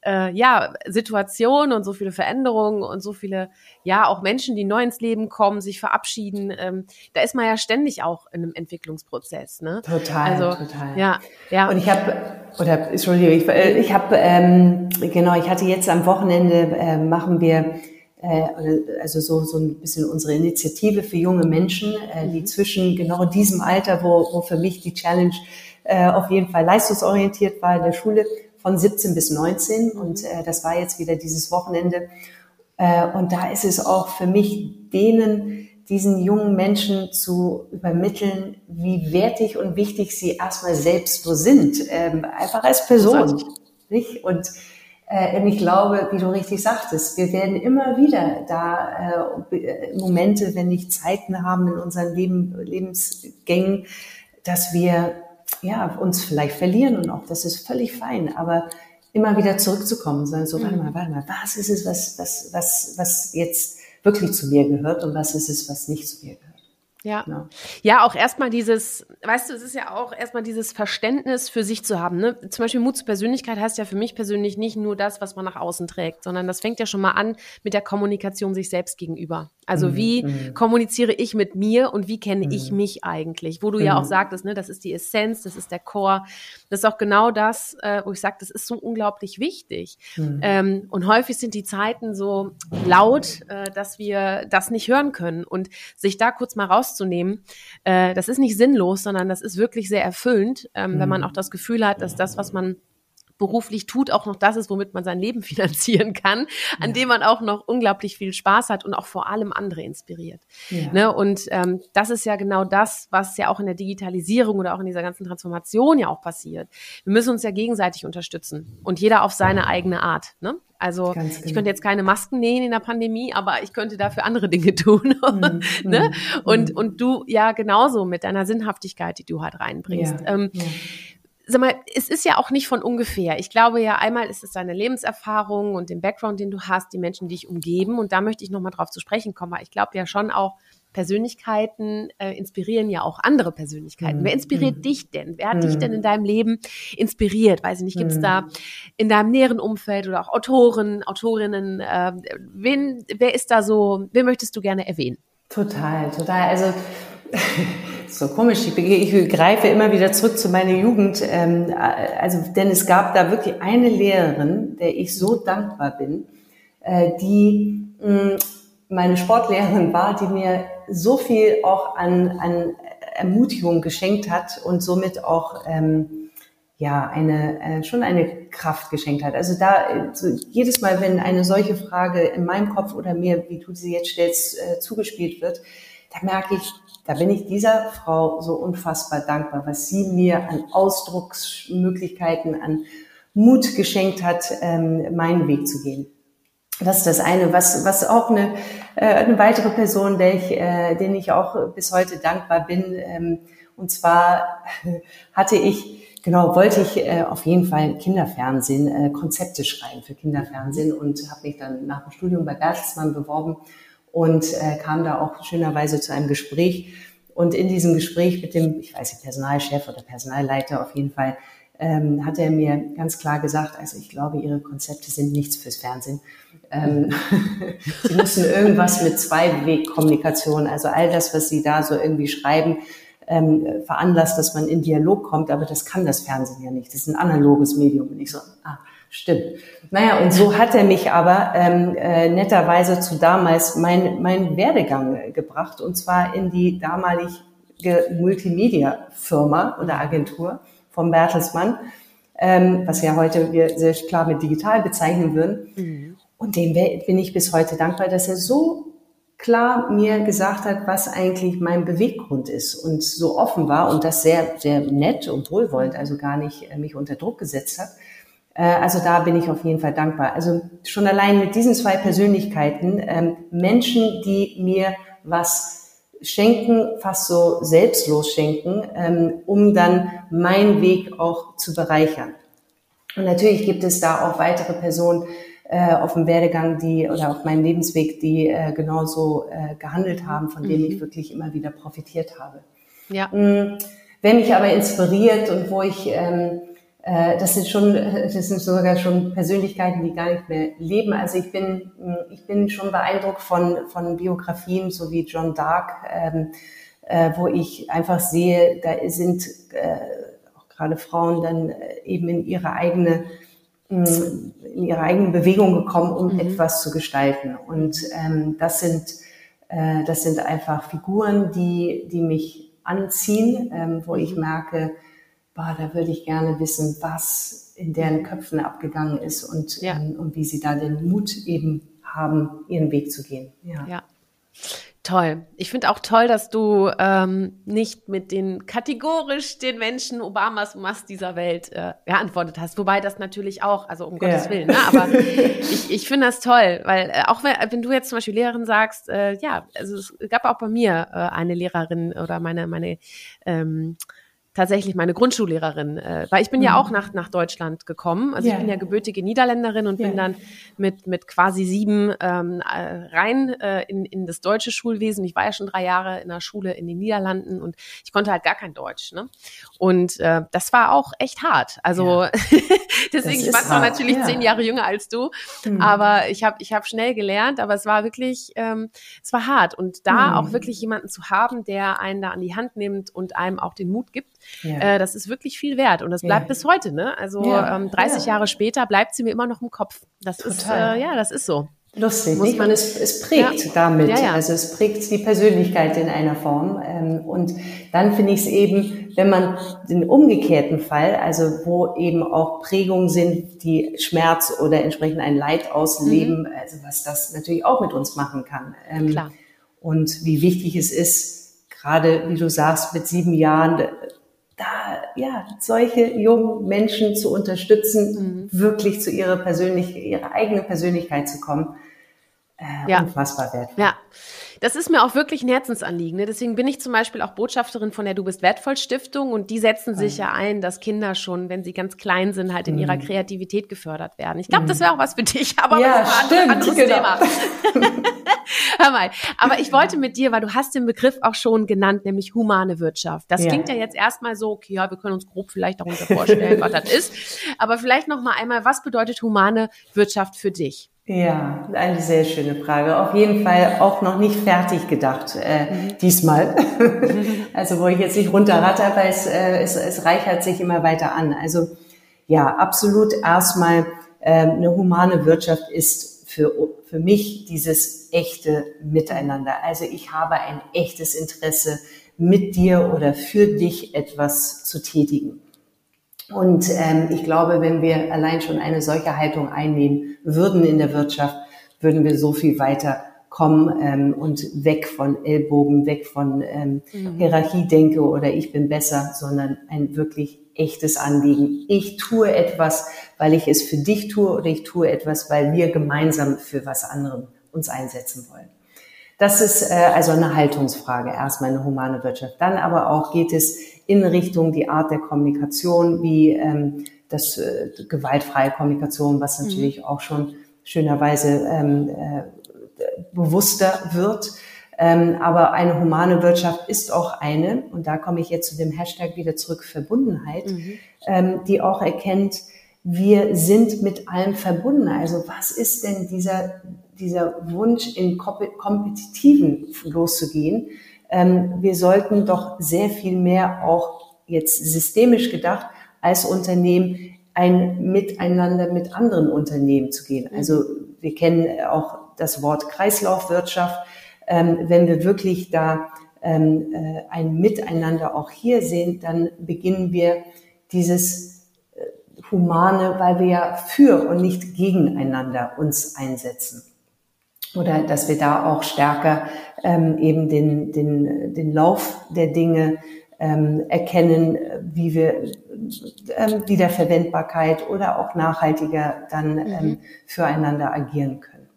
äh, ja, Situationen und so viele Veränderungen und so viele, ja, auch Menschen, die neu ins Leben kommen, sich verabschieden. Ähm, da ist man ja ständig auch in einem Entwicklungsprozess. Ne? Total, also, total. Ja, ja. Und ich habe, oder Entschuldigung, ich, äh, ich habe, ähm, genau, ich hatte jetzt am Wochenende, äh, machen wir also so, so ein bisschen unsere Initiative für junge Menschen, äh, die mhm. zwischen genau diesem Alter, wo, wo für mich die Challenge äh, auf jeden Fall leistungsorientiert war in der Schule, von 17 bis 19 und äh, das war jetzt wieder dieses Wochenende. Äh, und da ist es auch für mich, denen, diesen jungen Menschen zu übermitteln, wie wertig und wichtig sie erstmal selbst so sind, ähm, einfach als Person. Nicht? Und äh, ich glaube, wie du richtig sagtest, wir werden immer wieder da äh, Momente, wenn nicht Zeiten haben in unseren Leben, Lebensgängen, dass wir ja, uns vielleicht verlieren und auch das ist völlig fein, aber immer wieder zurückzukommen, sondern so, warte mhm. mal, warte mal, was ist es, was, was, was, was jetzt wirklich zu mir gehört und was ist es, was nicht zu mir gehört. Ja. Genau. Ja, auch erstmal dieses, weißt du, es ist ja auch erstmal dieses Verständnis für sich zu haben. Ne? Zum Beispiel Mut zur Persönlichkeit heißt ja für mich persönlich nicht nur das, was man nach außen trägt, sondern das fängt ja schon mal an mit der Kommunikation sich selbst gegenüber. Also mhm. wie mhm. kommuniziere ich mit mir und wie kenne mhm. ich mich eigentlich? Wo du ja auch mhm. sagtest, ne, das ist die Essenz, das ist der Chor. Das ist auch genau das, äh, wo ich sage, das ist so unglaublich wichtig. Mhm. Ähm, und häufig sind die Zeiten so laut, äh, dass wir das nicht hören können. Und sich da kurz mal rauszunehmen, äh, das ist nicht sinnlos, sondern das ist wirklich sehr erfüllend, ähm, wenn man mhm. auch das Gefühl hat, dass das, was man beruflich tut, auch noch das ist, womit man sein Leben finanzieren kann, an ja. dem man auch noch unglaublich viel Spaß hat und auch vor allem andere inspiriert. Ja. Ne? Und ähm, das ist ja genau das, was ja auch in der Digitalisierung oder auch in dieser ganzen Transformation ja auch passiert. Wir müssen uns ja gegenseitig unterstützen und jeder auf seine eigene Art. Ne? Also genau. ich könnte jetzt keine Masken nähen in der Pandemie, aber ich könnte dafür andere Dinge tun. Mhm. ne? Mhm. Und, mhm. und du ja genauso mit deiner Sinnhaftigkeit, die du halt reinbringst. Ja. Ähm, sag mal, es ist ja auch nicht von ungefähr. Ich glaube ja, einmal ist es deine Lebenserfahrung und den Background, den du hast, die Menschen, die dich umgeben. Und da möchte ich nochmal drauf zu sprechen kommen, weil ich glaube ja schon auch, Persönlichkeiten äh, inspirieren ja auch andere Persönlichkeiten. Mhm. Wer inspiriert mhm. dich denn? Wer hat mhm. dich denn in deinem Leben inspiriert? Weiß ich nicht, gibt es da mhm. in deinem näheren Umfeld oder auch Autoren, Autorinnen? Äh, wen, wer ist da so, wen möchtest du gerne erwähnen? Total, total. Also so komisch, ich, ich, greife immer wieder zurück zu meiner Jugend. Ähm, also, denn es gab da wirklich eine Lehrerin, der ich so dankbar bin, äh, die mh, meine Sportlehrerin war, die mir so viel auch an, an Ermutigung geschenkt hat und somit auch ähm, ja eine äh, schon eine Kraft geschenkt hat. Also da so jedes Mal, wenn eine solche Frage in meinem Kopf oder mir, wie du sie jetzt stellst, äh, zugespielt wird, da merke ich, da bin ich dieser Frau so unfassbar dankbar, was sie mir an Ausdrucksmöglichkeiten, an Mut geschenkt hat, ähm, meinen Weg zu gehen. Das ist das eine, was, was auch eine, äh, eine weitere Person, der ich, äh, denen ich auch bis heute dankbar bin. Ähm, und zwar hatte ich, genau, wollte ich äh, auf jeden Fall Kinderfernsehen, äh, Konzepte schreiben für Kinderfernsehen und habe mich dann nach dem Studium bei Bertelsmann beworben und äh, kam da auch schönerweise zu einem Gespräch. Und in diesem Gespräch mit dem, ich weiß nicht, Personalchef oder Personalleiter auf jeden Fall, ähm, hat er mir ganz klar gesagt, also ich glaube, Ihre Konzepte sind nichts fürs Fernsehen. Ähm, Sie müssen irgendwas mit Zweiwegkommunikation, also all das, was Sie da so irgendwie schreiben, ähm, veranlasst, dass man in Dialog kommt, aber das kann das Fernsehen ja nicht. Das ist ein analoges Medium. Und ich so, ah, stimmt. Naja, und so hat er mich aber ähm, äh, netterweise zu damals mein, mein Werdegang gebracht, und zwar in die damalige Multimedia-Firma oder Agentur vom Bertelsmann, ähm, was ja heute wir sehr klar mit digital bezeichnen würden. Mhm. Und dem bin ich bis heute dankbar, dass er so klar mir gesagt hat, was eigentlich mein Beweggrund ist und so offen war und das sehr, sehr nett und wohlwollend, also gar nicht äh, mich unter Druck gesetzt hat. Äh, also da bin ich auf jeden Fall dankbar. Also schon allein mit diesen zwei Persönlichkeiten, ähm, Menschen, die mir was schenken, fast so selbstlos schenken, ähm, um dann meinen Weg auch zu bereichern. Und natürlich gibt es da auch weitere Personen äh, auf dem Werdegang, die oder auf meinem Lebensweg, die äh, genauso äh, gehandelt haben, von denen mhm. ich wirklich immer wieder profitiert habe. Ja. Mhm. Wer mich aber inspiriert und wo ich ähm, äh, das sind schon, das sind sogar schon Persönlichkeiten, die gar nicht mehr leben. Also ich bin, ich bin schon beeindruckt von, von Biografien, so wie John Dark, ähm, äh, wo ich einfach sehe, da sind äh, auch gerade Frauen dann äh, eben in ihre eigene, in ihre eigene Bewegung gekommen, um mhm. etwas zu gestalten. Und ähm, das sind, äh, das sind einfach Figuren, die, die mich anziehen, ähm, wo ich mhm. merke, boah, da würde ich gerne wissen, was in deren Köpfen abgegangen ist und, ja. ähm, und wie sie da den Mut eben haben, ihren Weg zu gehen. Ja. ja. Toll. Ich finde auch toll, dass du ähm, nicht mit den kategorisch den Menschen Obamas Mas dieser Welt äh, geantwortet hast. Wobei das natürlich auch, also um ja. Gottes Willen, ne? aber ich, ich finde das toll, weil äh, auch wenn, wenn du jetzt zum Beispiel Lehrerin sagst, äh, ja, also es gab auch bei mir äh, eine Lehrerin oder meine, meine ähm, tatsächlich meine Grundschullehrerin, äh, weil ich bin mhm. ja auch nach, nach Deutschland gekommen. Also yeah. ich bin ja gebürtige Niederländerin und yeah. bin dann mit, mit quasi sieben ähm, äh, rein äh, in, in das deutsche Schulwesen. Ich war ja schon drei Jahre in der Schule in den Niederlanden und ich konnte halt gar kein Deutsch. Ne? Und äh, das war auch echt hart. Also ja. deswegen, ich war zwar natürlich ja. zehn Jahre jünger als du, mhm. aber ich habe ich hab schnell gelernt, aber es war wirklich, ähm, es war hart. Und da mhm. auch wirklich jemanden zu haben, der einen da an die Hand nimmt und einem auch den Mut gibt, ja. Äh, das ist wirklich viel wert und das bleibt ja. bis heute. Ne? Also ja. ähm, 30 Jahre später bleibt sie mir immer noch im Kopf. Das Total. ist äh, ja, das ist so. Lustig, Muss nicht? Man, es, es prägt damit. Also es prägt die Persönlichkeit in einer Form. Ähm, und dann finde ich es eben, wenn man den umgekehrten Fall, also wo eben auch Prägungen sind, die Schmerz oder entsprechend ein Leid ausleben, mhm. also was das natürlich auch mit uns machen kann. Ähm, Klar. Und wie wichtig es ist, gerade wie du sagst, mit sieben Jahren da ja solche jungen Menschen zu unterstützen, mhm. wirklich zu ihrer persönlich ihrer eigenen Persönlichkeit zu kommen, äh, ja. unfassbar wertvoll. Ja. Das ist mir auch wirklich ein Herzensanliegen. Ne? Deswegen bin ich zum Beispiel auch Botschafterin von der Du bist wertvoll Stiftung und die setzen sich ja ein, dass Kinder schon, wenn sie ganz klein sind, halt in ihrer mhm. Kreativität gefördert werden. Ich glaube, das wäre auch was für dich, aber ja, das ist ein anderes genau. Thema. Hör mal, aber ich wollte mit dir, weil du hast den Begriff auch schon genannt, nämlich humane Wirtschaft. Das ja. klingt ja jetzt erstmal so, okay, ja, wir können uns grob vielleicht darunter vorstellen, was das ist. Aber vielleicht noch mal einmal, was bedeutet humane Wirtschaft für dich? Ja, eine sehr schöne Frage. Auf jeden Fall auch noch nicht fertig gedacht äh, mhm. diesmal. also wo ich jetzt nicht runterratte, aber es, äh, es, es reichert sich immer weiter an. Also ja, absolut erstmal äh, eine humane Wirtschaft ist für, für mich dieses echte Miteinander. Also ich habe ein echtes Interesse, mit dir oder für dich etwas zu tätigen. Und ähm, ich glaube, wenn wir allein schon eine solche Haltung einnehmen würden in der Wirtschaft, würden wir so viel weiter kommen ähm, und weg von Ellbogen, weg von ähm, mhm. Hierarchiedenke oder ich bin besser, sondern ein wirklich echtes Anliegen. Ich tue etwas, weil ich es für dich tue oder ich tue etwas, weil wir gemeinsam für was anderem uns einsetzen wollen. Das ist äh, also eine Haltungsfrage, erstmal eine humane Wirtschaft. Dann aber auch geht es in Richtung die Art der Kommunikation, wie ähm, das äh, gewaltfreie Kommunikation, was mhm. natürlich mhm. auch schon schönerweise ähm, äh, bewusster wird. Ähm, aber eine humane Wirtschaft ist auch eine, und da komme ich jetzt zu dem Hashtag wieder zurück, Verbundenheit, mhm. ähm, die auch erkennt, wir sind mit allem verbunden. Also was ist denn dieser, dieser Wunsch, in Kompetitiven loszugehen? Ähm, wir sollten doch sehr viel mehr auch jetzt systemisch gedacht als Unternehmen ein Miteinander mit anderen Unternehmen zu gehen. Also wir kennen auch das Wort Kreislaufwirtschaft. Ähm, wenn wir wirklich da ähm, äh, ein Miteinander auch hier sehen, dann beginnen wir dieses äh, Humane, weil wir ja für und nicht gegeneinander uns einsetzen. Oder dass wir da auch stärker ähm, eben den, den, den Lauf der Dinge ähm, erkennen, wie wir ähm, Wiederverwendbarkeit oder auch nachhaltiger dann mhm. ähm, füreinander agieren können.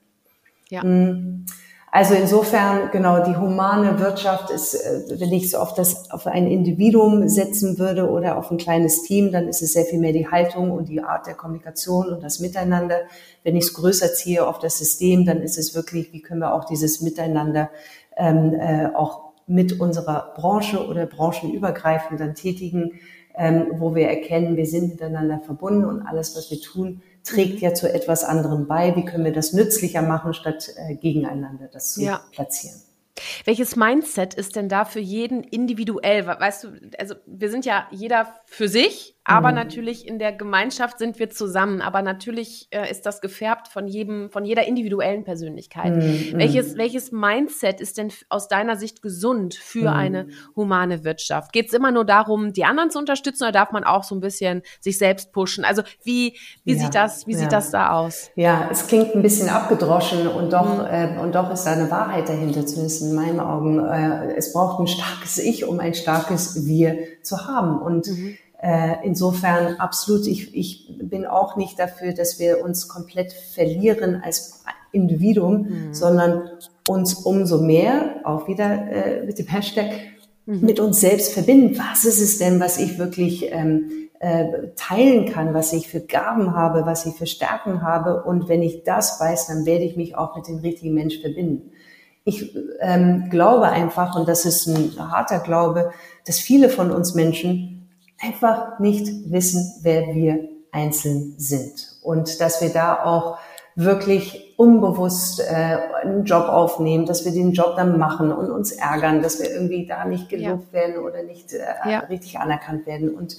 Ja. Mm. Also insofern, genau, die humane Wirtschaft ist, äh, wenn ich es auf das, auf ein Individuum setzen würde oder auf ein kleines Team, dann ist es sehr viel mehr die Haltung und die Art der Kommunikation und das Miteinander. Wenn ich es größer ziehe auf das System, dann ist es wirklich, wie können wir auch dieses Miteinander ähm, äh, auch mit unserer Branche oder branchenübergreifend dann tätigen, ähm, wo wir erkennen, wir sind miteinander verbunden und alles, was wir tun, trägt ja zu etwas anderem bei. Wie können wir das nützlicher machen, statt äh, gegeneinander das zu ja. platzieren? Welches Mindset ist denn da für jeden individuell? Weißt du, also wir sind ja jeder für sich aber mhm. natürlich in der Gemeinschaft sind wir zusammen. Aber natürlich äh, ist das gefärbt von jedem, von jeder individuellen Persönlichkeit. Mhm. Welches, welches Mindset ist denn aus deiner Sicht gesund für mhm. eine humane Wirtschaft? Geht es immer nur darum, die anderen zu unterstützen, oder darf man auch so ein bisschen sich selbst pushen? Also wie, wie ja. sieht das, wie ja. sieht das da aus? Ja, es klingt ein bisschen abgedroschen und doch, mhm. äh, und doch ist da eine Wahrheit dahinter, zumindest in meinen Augen. Äh, es braucht ein starkes Ich, um ein starkes Wir zu haben. Und mhm insofern absolut, ich, ich bin auch nicht dafür, dass wir uns komplett verlieren als Individuum, mhm. sondern uns umso mehr, auch wieder äh, mit dem Hashtag, mhm. mit uns selbst verbinden. Was ist es denn, was ich wirklich ähm, äh, teilen kann, was ich für Gaben habe, was ich für Stärken habe? Und wenn ich das weiß, dann werde ich mich auch mit dem richtigen Mensch verbinden. Ich ähm, glaube einfach, und das ist ein harter Glaube, dass viele von uns Menschen einfach nicht wissen, wer wir einzeln sind. Und dass wir da auch wirklich unbewusst äh, einen Job aufnehmen, dass wir den Job dann machen und uns ärgern, dass wir irgendwie da nicht gelobt ja. werden oder nicht äh, ja. richtig anerkannt werden. Und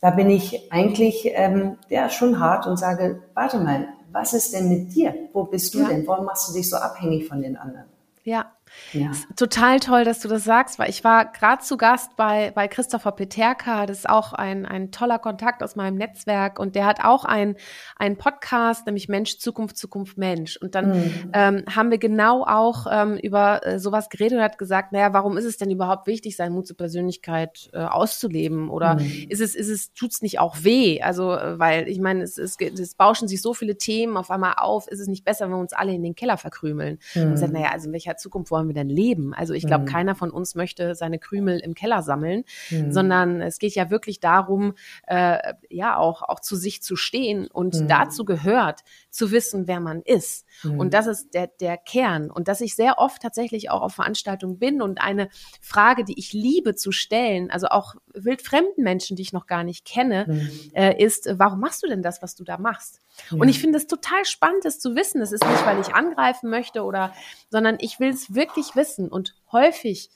da bin ich eigentlich ähm, ja schon hart und sage, warte mal, was ist denn mit dir? Wo bist du ja. denn? Warum machst du dich so abhängig von den anderen? Ja, ja. Total toll, dass du das sagst, weil ich war gerade zu Gast bei, bei Christopher Peterka, das ist auch ein, ein toller Kontakt aus meinem Netzwerk und der hat auch ein, ein Podcast, nämlich Mensch, Zukunft, Zukunft, Mensch. Und dann mhm. ähm, haben wir genau auch ähm, über äh, sowas geredet und hat gesagt, naja, warum ist es denn überhaupt wichtig, seinen Mut zur Persönlichkeit äh, auszuleben? Oder mhm. ist es, ist es, tut's nicht auch weh? Also, äh, weil ich meine, es, es, es bauschen sich so viele Themen auf einmal auf, ist es nicht besser, wenn wir uns alle in den Keller verkrümeln? Mhm. Und gesagt, naja, also in welcher Zukunft wollen wir denn leben? Also ich glaube, mhm. keiner von uns möchte seine Krümel im Keller sammeln, mhm. sondern es geht ja wirklich darum, äh, ja auch, auch zu sich zu stehen und mhm. dazu gehört, zu wissen, wer man ist. Und mhm. das ist der, der Kern. Und dass ich sehr oft tatsächlich auch auf Veranstaltungen bin und eine Frage, die ich liebe zu stellen, also auch wildfremden Menschen, die ich noch gar nicht kenne, mhm. äh, ist, warum machst du denn das, was du da machst? Ja. Und ich finde es total spannend, das zu wissen. Das ist nicht, weil ich angreifen möchte oder, sondern ich will es wirklich wissen. Und häufig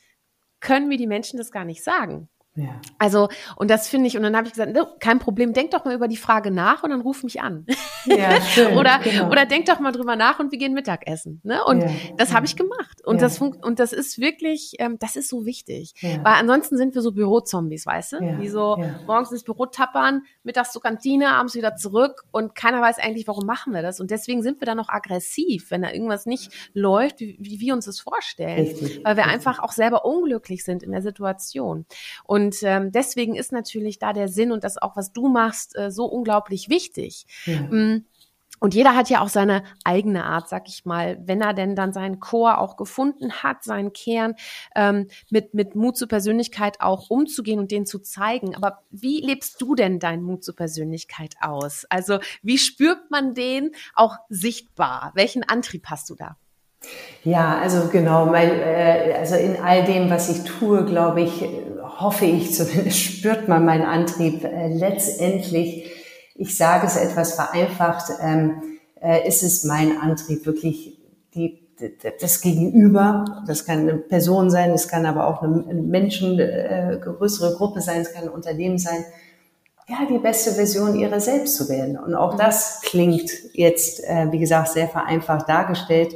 können mir die Menschen das gar nicht sagen. Ja. Also, und das finde ich, und dann habe ich gesagt, kein Problem, denk doch mal über die Frage nach und dann ruf mich an. Ja, schön, oder, genau. oder denk doch mal drüber nach und wir gehen Mittagessen. Ne? Und ja, das ja. habe ich gemacht. Und, ja. das und das ist wirklich, ähm, das ist so wichtig. Weil ansonsten sind wir so Bürozombies, weißt du? Die so morgens ins Büro tappern, mittags zur Kantine, abends wieder zurück und keiner weiß eigentlich, warum machen wir das. Und deswegen sind wir dann noch aggressiv, wenn da irgendwas nicht läuft, wie, wie wir uns das vorstellen. Richtig, weil wir richtig. einfach auch selber unglücklich sind in der Situation. Und und ähm, deswegen ist natürlich da der Sinn und das auch, was du machst, äh, so unglaublich wichtig. Ja. Mm. Und jeder hat ja auch seine eigene Art, sag ich mal, wenn er denn dann seinen Chor auch gefunden hat, seinen Kern, ähm, mit, mit Mut zur Persönlichkeit auch umzugehen und den zu zeigen. Aber wie lebst du denn deinen Mut zur Persönlichkeit aus? Also wie spürt man den auch sichtbar? Welchen Antrieb hast du da? Ja, also genau, mein, äh, also in all dem, was ich tue, glaube ich, hoffe ich zumindest, spürt man meinen Antrieb. Äh, letztendlich, ich sage es etwas vereinfacht, ähm, äh, ist es mein Antrieb, wirklich die, das Gegenüber, das kann eine Person sein, es kann aber auch eine Menschen, äh, größere Gruppe sein, es kann ein Unternehmen sein, ja, die beste Version ihrer selbst zu werden. Und auch das klingt jetzt, äh, wie gesagt, sehr vereinfacht dargestellt.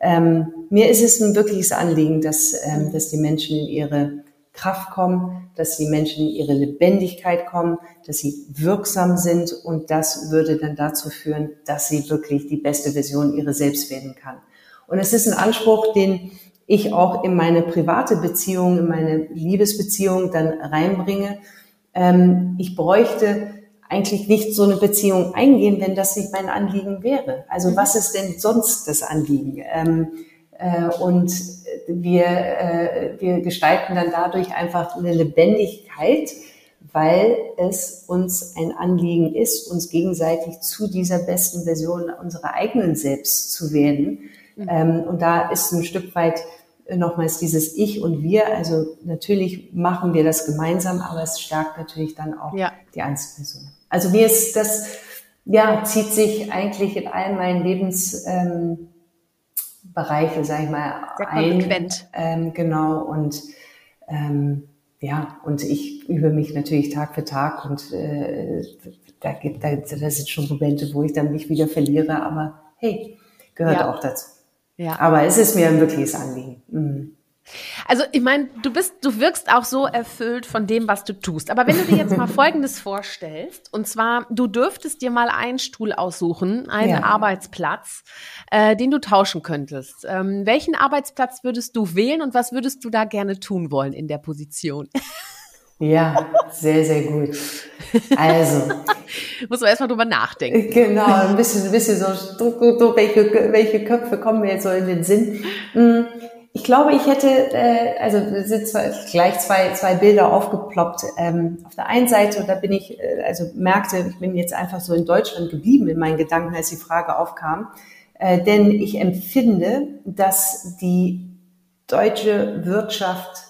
Ähm, mir ist es ein wirkliches Anliegen, dass, ähm, dass die Menschen in ihre Kraft kommen, dass die Menschen in ihre Lebendigkeit kommen, dass sie wirksam sind und das würde dann dazu führen, dass sie wirklich die beste Version ihrer selbst werden kann. Und es ist ein Anspruch, den ich auch in meine private Beziehung, in meine Liebesbeziehung dann reinbringe. Ähm, ich bräuchte eigentlich nicht so eine Beziehung eingehen, wenn das nicht mein Anliegen wäre. Also mhm. was ist denn sonst das Anliegen? Äh, und wir, äh, wir gestalten dann dadurch einfach eine Lebendigkeit, weil es uns ein Anliegen ist, uns gegenseitig zu dieser besten Version unserer eigenen Selbst zu werden. Mhm. Ähm, und da ist ein Stück weit nochmals dieses Ich und Wir. Also natürlich machen wir das gemeinsam, aber es stärkt natürlich dann auch ja. die Einzelperson. Also mir ist das, ja, zieht sich eigentlich in all meinen Lebensbereiche, ähm, sag ich mal, Sehr ein. Ähm, genau, und ähm, ja, und ich übe mich natürlich Tag für Tag und äh, da gibt da, das sind schon Momente, wo ich dann mich wieder verliere, aber hey, gehört ja. auch dazu. Ja. Aber es ist mir ein wirkliches Anliegen. Mhm. Also ich meine, du bist, du wirkst auch so erfüllt von dem, was du tust. Aber wenn du dir jetzt mal Folgendes vorstellst, und zwar, du dürftest dir mal einen Stuhl aussuchen, einen ja. Arbeitsplatz, äh, den du tauschen könntest. Ähm, welchen Arbeitsplatz würdest du wählen und was würdest du da gerne tun wollen in der Position? Ja, sehr, sehr gut. Also. Muss man erstmal drüber nachdenken. Genau, ein bisschen, ein bisschen so, welche, welche Köpfe kommen mir jetzt so in den Sinn? Ich glaube, ich hätte, äh, also sind zwei, gleich zwei, zwei Bilder aufgeploppt. Ähm, auf der einen Seite, und da bin ich, äh, also merkte, ich bin jetzt einfach so in Deutschland geblieben in meinen Gedanken, als die Frage aufkam. Äh, denn ich empfinde, dass die deutsche Wirtschaft,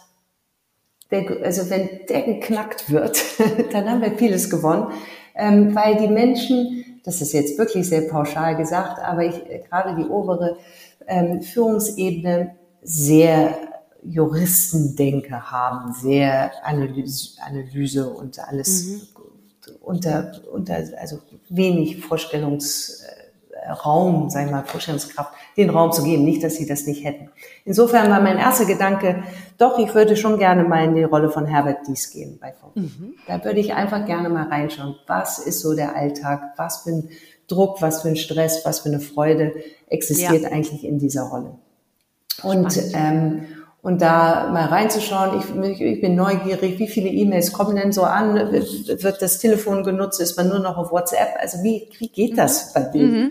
der, also wenn der geknackt wird, dann haben wir vieles gewonnen, ähm, weil die Menschen, das ist jetzt wirklich sehr pauschal gesagt, aber ich, äh, gerade die obere ähm, Führungsebene sehr Juristendenke haben, sehr Analyse, Analyse und alles mhm. unter, unter, also wenig Vorstellungsraum, sagen wir mal, Vorstellungskraft, den Raum zu geben. Nicht, dass sie das nicht hätten. Insofern war mein erster Gedanke, doch, ich würde schon gerne mal in die Rolle von Herbert Dies gehen bei VW. Mhm. Da würde ich einfach gerne mal reinschauen. Was ist so der Alltag? Was für ein Druck, was für ein Stress, was für eine Freude existiert ja. eigentlich in dieser Rolle? Und, ähm, und da mal reinzuschauen, ich, ich bin neugierig, wie viele E-Mails kommen denn so an? Wird das Telefon genutzt? Ist man nur noch auf WhatsApp? Also wie, wie geht das mhm. bei Bild mhm.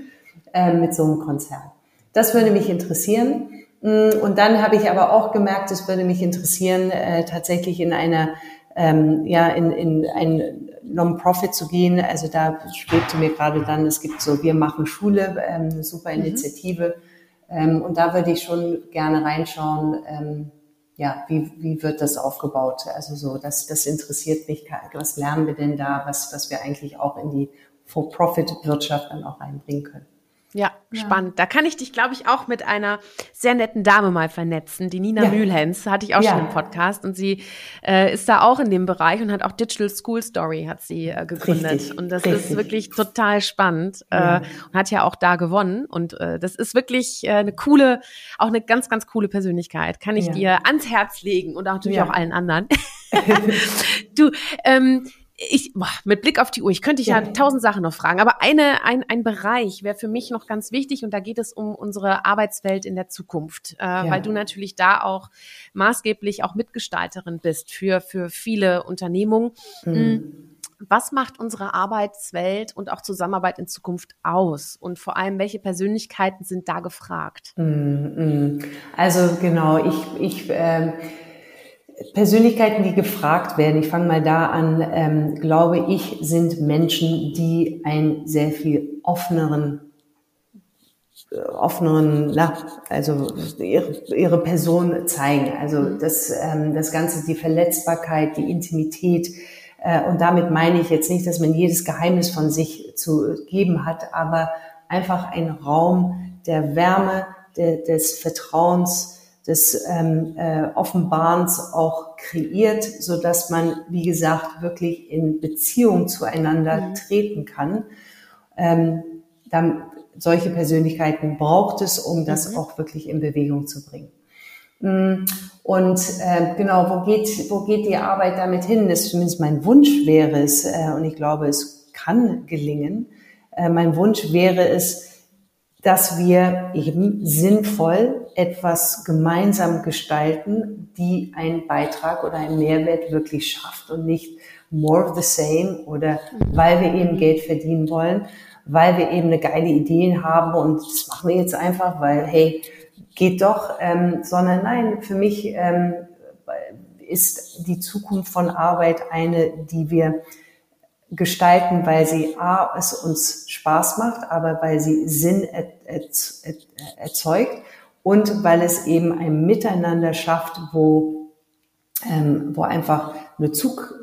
äh, mit so einem Konzern? Das würde mich interessieren. Mm, und dann habe ich aber auch gemerkt, es würde mich interessieren, äh, tatsächlich in einer, ähm, ja, in, in ein Non-Profit zu gehen. Also da schwebte mir gerade dann, es gibt so, wir machen Schule, ähm, eine super mhm. Initiative. Mhm ähm, und da würde ich schon gerne reinschauen, ähm, ja, wie, wie wird das aufgebaut? Also so, das, das interessiert mich. Was lernen wir denn da, was, was wir eigentlich auch in die For-Profit-Wirtschaft dann auch reinbringen können? Ja, ja, spannend. Da kann ich dich, glaube ich, auch mit einer sehr netten Dame mal vernetzen. Die Nina ja. Mühlhens hatte ich auch ja. schon im Podcast und sie äh, ist da auch in dem Bereich und hat auch Digital School Story hat sie äh, gegründet. Richtig, und das richtig. ist wirklich total spannend äh, und hat ja auch da gewonnen. Und äh, das ist wirklich äh, eine coole, auch eine ganz, ganz coole Persönlichkeit. Kann ich dir ans Herz legen und auch natürlich auch allen anderen. du, ähm, ich, boah, mit Blick auf die Uhr, ich könnte dich ja, ja tausend Sachen noch fragen, aber eine, ein, ein Bereich wäre für mich noch ganz wichtig und da geht es um unsere Arbeitswelt in der Zukunft, äh, ja. weil du natürlich da auch maßgeblich auch Mitgestalterin bist für, für viele Unternehmungen. Mhm. Hm, was macht unsere Arbeitswelt und auch Zusammenarbeit in Zukunft aus? Und vor allem, welche Persönlichkeiten sind da gefragt? Mhm. Also genau, ich, ich äh, Persönlichkeiten, die gefragt werden, ich fange mal da an, ähm, glaube ich, sind Menschen, die einen sehr viel offeneren, äh, offeneren, na, also ihre, ihre Person zeigen. Also mhm. das, ähm, das Ganze, die Verletzbarkeit, die Intimität. Äh, und damit meine ich jetzt nicht, dass man jedes Geheimnis von sich zu geben hat, aber einfach ein Raum der Wärme, der, des Vertrauens, des ähm, äh, Offenbarens auch kreiert, so dass man, wie gesagt, wirklich in Beziehung zueinander mhm. treten kann. Ähm, dann, solche Persönlichkeiten braucht es, um das mhm. auch wirklich in Bewegung zu bringen. Mm, und äh, genau, wo geht, wo geht die Arbeit damit hin? Das ist zumindest mein Wunsch wäre es, äh, und ich glaube, es kann gelingen. Äh, mein Wunsch wäre es, dass wir eben sinnvoll etwas gemeinsam gestalten, die einen Beitrag oder einen Mehrwert wirklich schafft und nicht more of the same oder weil wir eben Geld verdienen wollen, weil wir eben eine geile Idee haben und das machen wir jetzt einfach, weil hey, geht doch, ähm, sondern nein, für mich ähm, ist die Zukunft von Arbeit eine, die wir gestalten, weil sie A, es uns Spaß macht, aber weil sie Sinn erzeugt und weil es eben ein Miteinander schafft, wo, ähm, wo einfach eine Zug,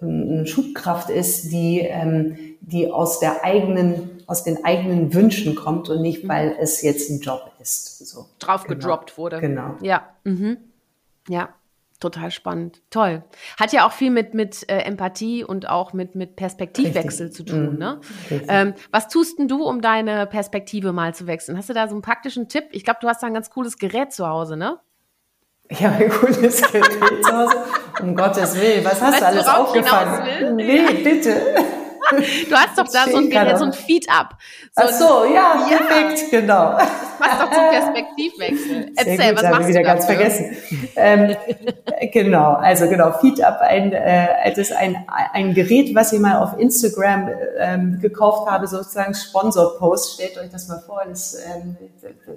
eine Schubkraft ist, die, ähm, die aus der eigenen, aus den eigenen Wünschen kommt und nicht, weil es jetzt ein Job ist. So. Drauf genau. gedroppt wurde. Genau. Ja. Mhm. Ja. Total spannend. Toll. Hat ja auch viel mit, mit äh, Empathie und auch mit, mit Perspektivwechsel Richtig. zu tun. Mhm. Ne? Ähm, was tust denn du, um deine Perspektive mal zu wechseln? Hast du da so einen praktischen Tipp? Ich glaube, du hast da ein ganz cooles Gerät zu Hause, ne? Ich habe ein cooles Gerät zu Hause. Um Gottes Willen, was hast weißt du alles aufgefangen? Nee, bitte. Du hast doch da so ein, Gerät, so ein Feed-Up. So Ach so, ja, ja, perfekt, genau. Das passt doch zum Perspektivwechsel. Erzähl, gut, was machst wieder du ganz vergessen. ähm, genau, also genau, Feed-Up, ein, äh, das ist ein, ein Gerät, was ich mal auf Instagram ähm, gekauft habe, sozusagen Sponsor-Post. Stellt euch das mal vor, das ähm,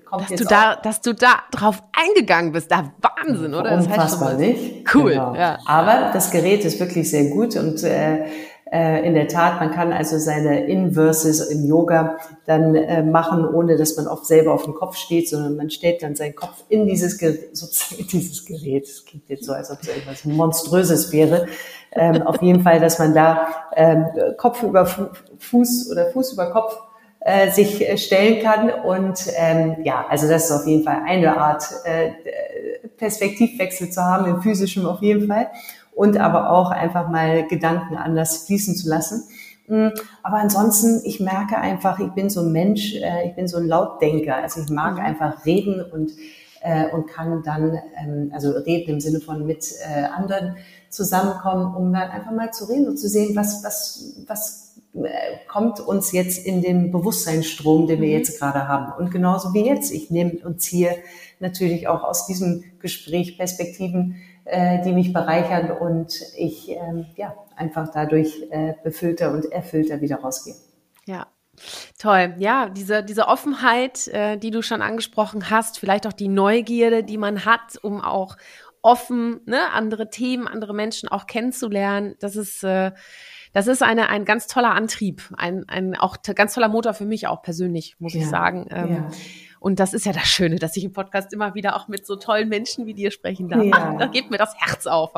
kommt dass jetzt du da, Dass du da drauf eingegangen bist, da Wahnsinn, oder? Das Unfassbar, nicht? Cool, genau. ja. Aber das Gerät ist wirklich sehr gut und äh, äh, in der Tat, man kann also seine Inverses im Yoga dann äh, machen, ohne dass man oft selber auf dem Kopf steht, sondern man stellt dann seinen Kopf in dieses Gerät, sozusagen dieses Gerät. Das klingt jetzt so, als ob es etwas Monströses wäre. Ähm, auf jeden Fall, dass man da ähm, Kopf über Fuß oder Fuß über Kopf äh, sich äh, stellen kann. Und ähm, ja, also das ist auf jeden Fall eine Art äh, Perspektivwechsel zu haben, im physischen auf jeden Fall und aber auch einfach mal Gedanken anders fließen zu lassen. Mm, aber ansonsten, ich merke einfach, ich bin so ein Mensch, äh, ich bin so ein Lautdenker. Also ich mag mhm. einfach reden und, äh, und kann dann, ähm, also reden im Sinne von mit äh, anderen zusammenkommen, um dann einfach mal zu reden und zu sehen, was, was, was kommt uns jetzt in den Bewusstseinsstrom, den wir mhm. jetzt gerade haben. Und genauso wie jetzt. Ich nehme und ziehe natürlich auch aus diesem Gespräch Perspektiven äh, die mich bereichern und ich äh, ja einfach dadurch äh, befüllter und erfüllter wieder rausgehe. Ja. Toll, ja, diese, diese Offenheit, äh, die du schon angesprochen hast, vielleicht auch die Neugierde, die man hat, um auch offen ne, andere Themen, andere Menschen auch kennenzulernen, das ist, äh, das ist eine, ein ganz toller Antrieb, ein, ein auch ganz toller Motor für mich auch persönlich, muss ja, ich sagen. Ähm, ja. Und das ist ja das Schöne, dass ich im Podcast immer wieder auch mit so tollen Menschen wie dir sprechen darf. Ja. Ach, da geht mir das Herz auf.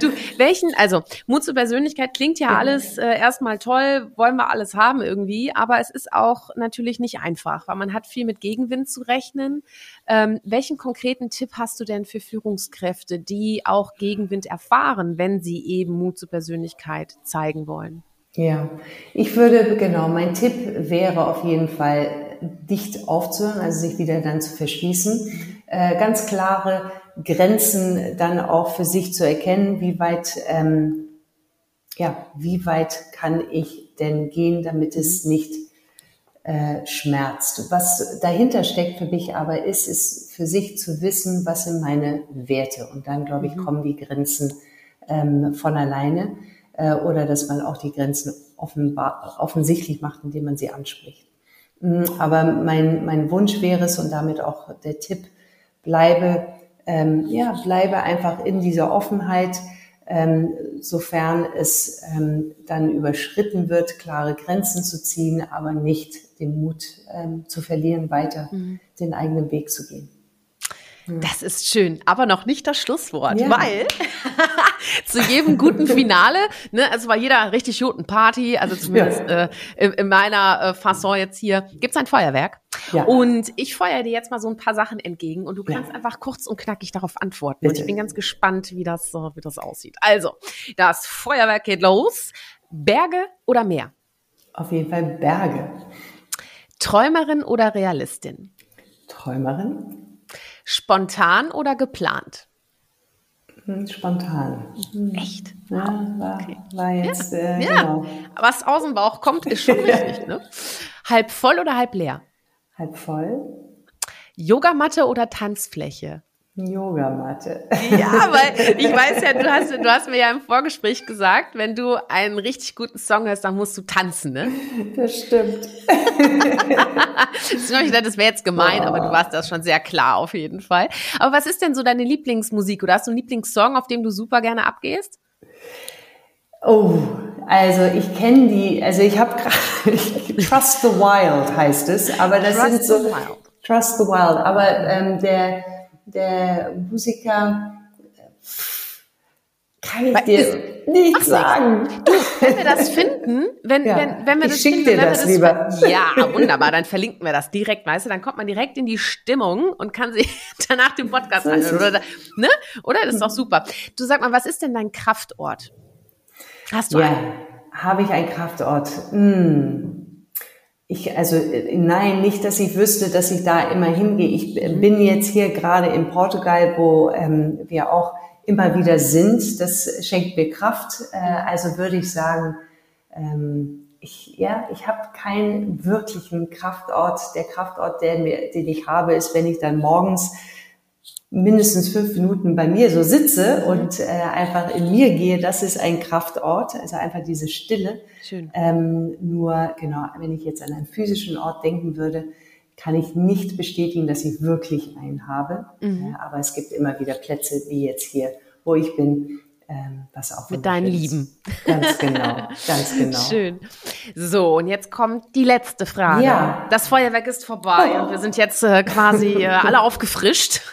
Du, welchen, also Mut zur Persönlichkeit klingt ja, ja. alles äh, erstmal toll, wollen wir alles haben irgendwie, aber es ist auch natürlich nicht einfach, weil man hat viel mit Gegenwind zu rechnen. Ähm, welchen konkreten Tipp hast du denn für Führungskräfte, die auch Gegenwind erfahren, wenn sie eben Mut zur Persönlichkeit zeigen wollen? Ja, ich würde, genau, mein Tipp wäre auf jeden Fall, dicht aufzuhören, also sich wieder dann zu verschließen, äh, ganz klare Grenzen dann auch für sich zu erkennen, wie weit, ähm, ja, wie weit kann ich denn gehen, damit es mhm. nicht äh, schmerzt. Was dahinter steckt für mich aber ist, ist für sich zu wissen, was sind meine Werte. Und dann, glaube ich, mhm. kommen die Grenzen ähm, von alleine äh, oder dass man auch die Grenzen offenbar, offensichtlich macht, indem man sie anspricht. Mm, aber mein, mein Wunsch wäre es und damit auch der Tipp, bleibe, ähm, ja, bleibe einfach in dieser Offenheit, ähm, sofern es ähm, dann überschritten wird, klare Grenzen zu ziehen, aber nicht den Mut ähm, zu verlieren, weiter mhm. den eigenen Weg zu gehen. Das ist schön, aber noch nicht das Schlusswort, ja. weil zu jedem guten Finale, ne, also bei jeder richtig guten Party, also zumindest ja. äh, in, in, meiner äh, Fasson jetzt hier, gibt's ein Feuerwerk. Ja. Und ich feuere dir jetzt mal so ein paar Sachen entgegen und du kannst einfach kurz und knackig darauf antworten. Bitte. Und ich bin ganz gespannt, wie das, äh, wie das aussieht. Also, das Feuerwerk geht los. Berge oder Meer? Auf jeden Fall Berge. Träumerin oder Realistin? Träumerin. Spontan oder geplant? Hm, spontan. Mhm. Echt? Ja, war, okay. war jetzt, ja. Äh, ja. Genau. Was aus dem Bauch kommt, ist schon richtig. Ne? Halb voll oder halb leer? Halb voll. Yogamatte oder Tanzfläche? Yogamatte. Ja, weil ich weiß ja, du hast, du hast mir ja im Vorgespräch gesagt, wenn du einen richtig guten Song hörst, dann musst du tanzen, ne? Das stimmt. das das wäre jetzt gemein, oh. aber du warst das schon sehr klar auf jeden Fall. Aber was ist denn so deine Lieblingsmusik oder hast du einen Lieblingssong, auf dem du super gerne abgehst? Oh, also ich kenne die, also ich habe gerade Trust the Wild heißt es, aber das Trust sind so Trust the Wild, aber ähm, der der Musiker, kann ich dir nicht sagen. Du, wenn wir das finden, wenn, ja, wenn, wenn wir ich das finden, dir das, das lieber. Ja, wunderbar, dann verlinken wir das direkt, weißt du, dann kommt man direkt in die Stimmung und kann sich danach den Podcast anhören, oder, ne? Oder? Das ist doch super. Du sag mal, was ist denn dein Kraftort? Hast du ja, einen? Habe ich einen Kraftort? Hm. Ich, also nein, nicht, dass ich wüsste, dass ich da immer hingehe. Ich mhm. bin jetzt hier gerade in Portugal, wo ähm, wir auch immer wieder sind. Das schenkt mir Kraft. Äh, also würde ich sagen, ähm, ich, ja, ich habe keinen wirklichen Kraftort. Der Kraftort, der mir, den ich habe, ist, wenn ich dann morgens mindestens fünf Minuten bei mir so sitze und äh, einfach in mir gehe, das ist ein Kraftort, also einfach diese Stille. Schön. Ähm, nur genau, wenn ich jetzt an einen physischen Ort denken würde, kann ich nicht bestätigen, dass ich wirklich einen habe. Mhm. Äh, aber es gibt immer wieder Plätze, wie jetzt hier, wo ich bin, ähm, was auch mit deinen. Lieben. Ganz genau, ganz genau. Schön. So, und jetzt kommt die letzte Frage. Ja. Das Feuerwerk ist vorbei oh. und wir sind jetzt äh, quasi äh, alle aufgefrischt.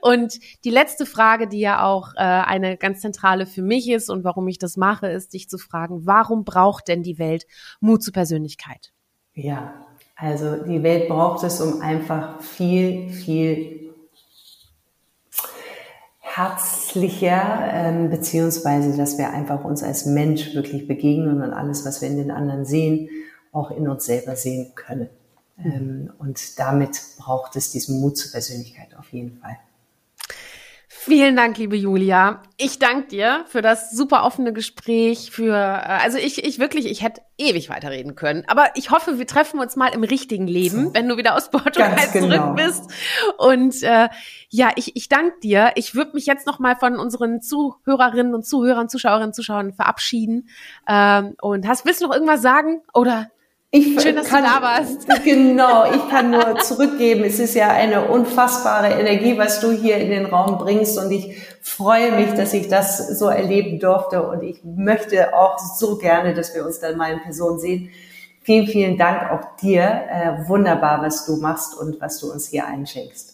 Und die letzte Frage, die ja auch äh, eine ganz zentrale für mich ist und warum ich das mache, ist dich zu fragen, warum braucht denn die Welt Mut zur Persönlichkeit? Ja, also die Welt braucht es, um einfach viel, viel herzlicher, ähm, beziehungsweise, dass wir einfach uns als Mensch wirklich begegnen und alles, was wir in den anderen sehen, auch in uns selber sehen können. Mhm. Und damit braucht es diesen Mut zur Persönlichkeit auf jeden Fall. Vielen Dank, liebe Julia. Ich danke dir für das super offene Gespräch, für, äh, also ich, ich wirklich, ich hätte ewig weiterreden können. Aber ich hoffe, wir treffen uns mal im richtigen Leben, wenn du wieder aus Portugal zurück genau. bist. Und äh, ja, ich, ich danke dir. Ich würde mich jetzt noch mal von unseren Zuhörerinnen und Zuhörern, Zuschauerinnen, Zuschauern verabschieden. Ähm, und hast, willst du noch irgendwas sagen? Oder ich Schön, dass kann, du da warst. Genau, ich kann nur zurückgeben. Es ist ja eine unfassbare Energie, was du hier in den Raum bringst und ich freue mich, dass ich das so erleben durfte und ich möchte auch so gerne, dass wir uns dann mal in Person sehen. Vielen, vielen Dank auch dir. Äh, wunderbar, was du machst und was du uns hier einschenkst.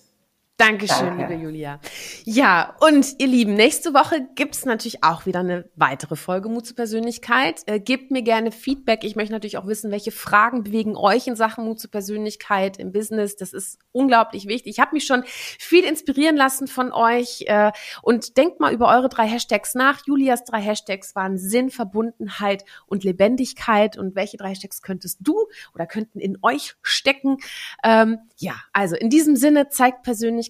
Dankeschön, Danke. liebe Julia. Ja, und ihr Lieben, nächste Woche gibt's natürlich auch wieder eine weitere Folge Mut zur Persönlichkeit. Äh, gebt mir gerne Feedback. Ich möchte natürlich auch wissen, welche Fragen bewegen euch in Sachen Mut zur Persönlichkeit im Business. Das ist unglaublich wichtig. Ich habe mich schon viel inspirieren lassen von euch. Äh, und denkt mal über eure drei Hashtags nach. Julias drei Hashtags waren Sinn, Verbundenheit und Lebendigkeit. Und welche drei Hashtags könntest du oder könnten in euch stecken? Ähm, ja, also in diesem Sinne zeigt Persönlichkeit,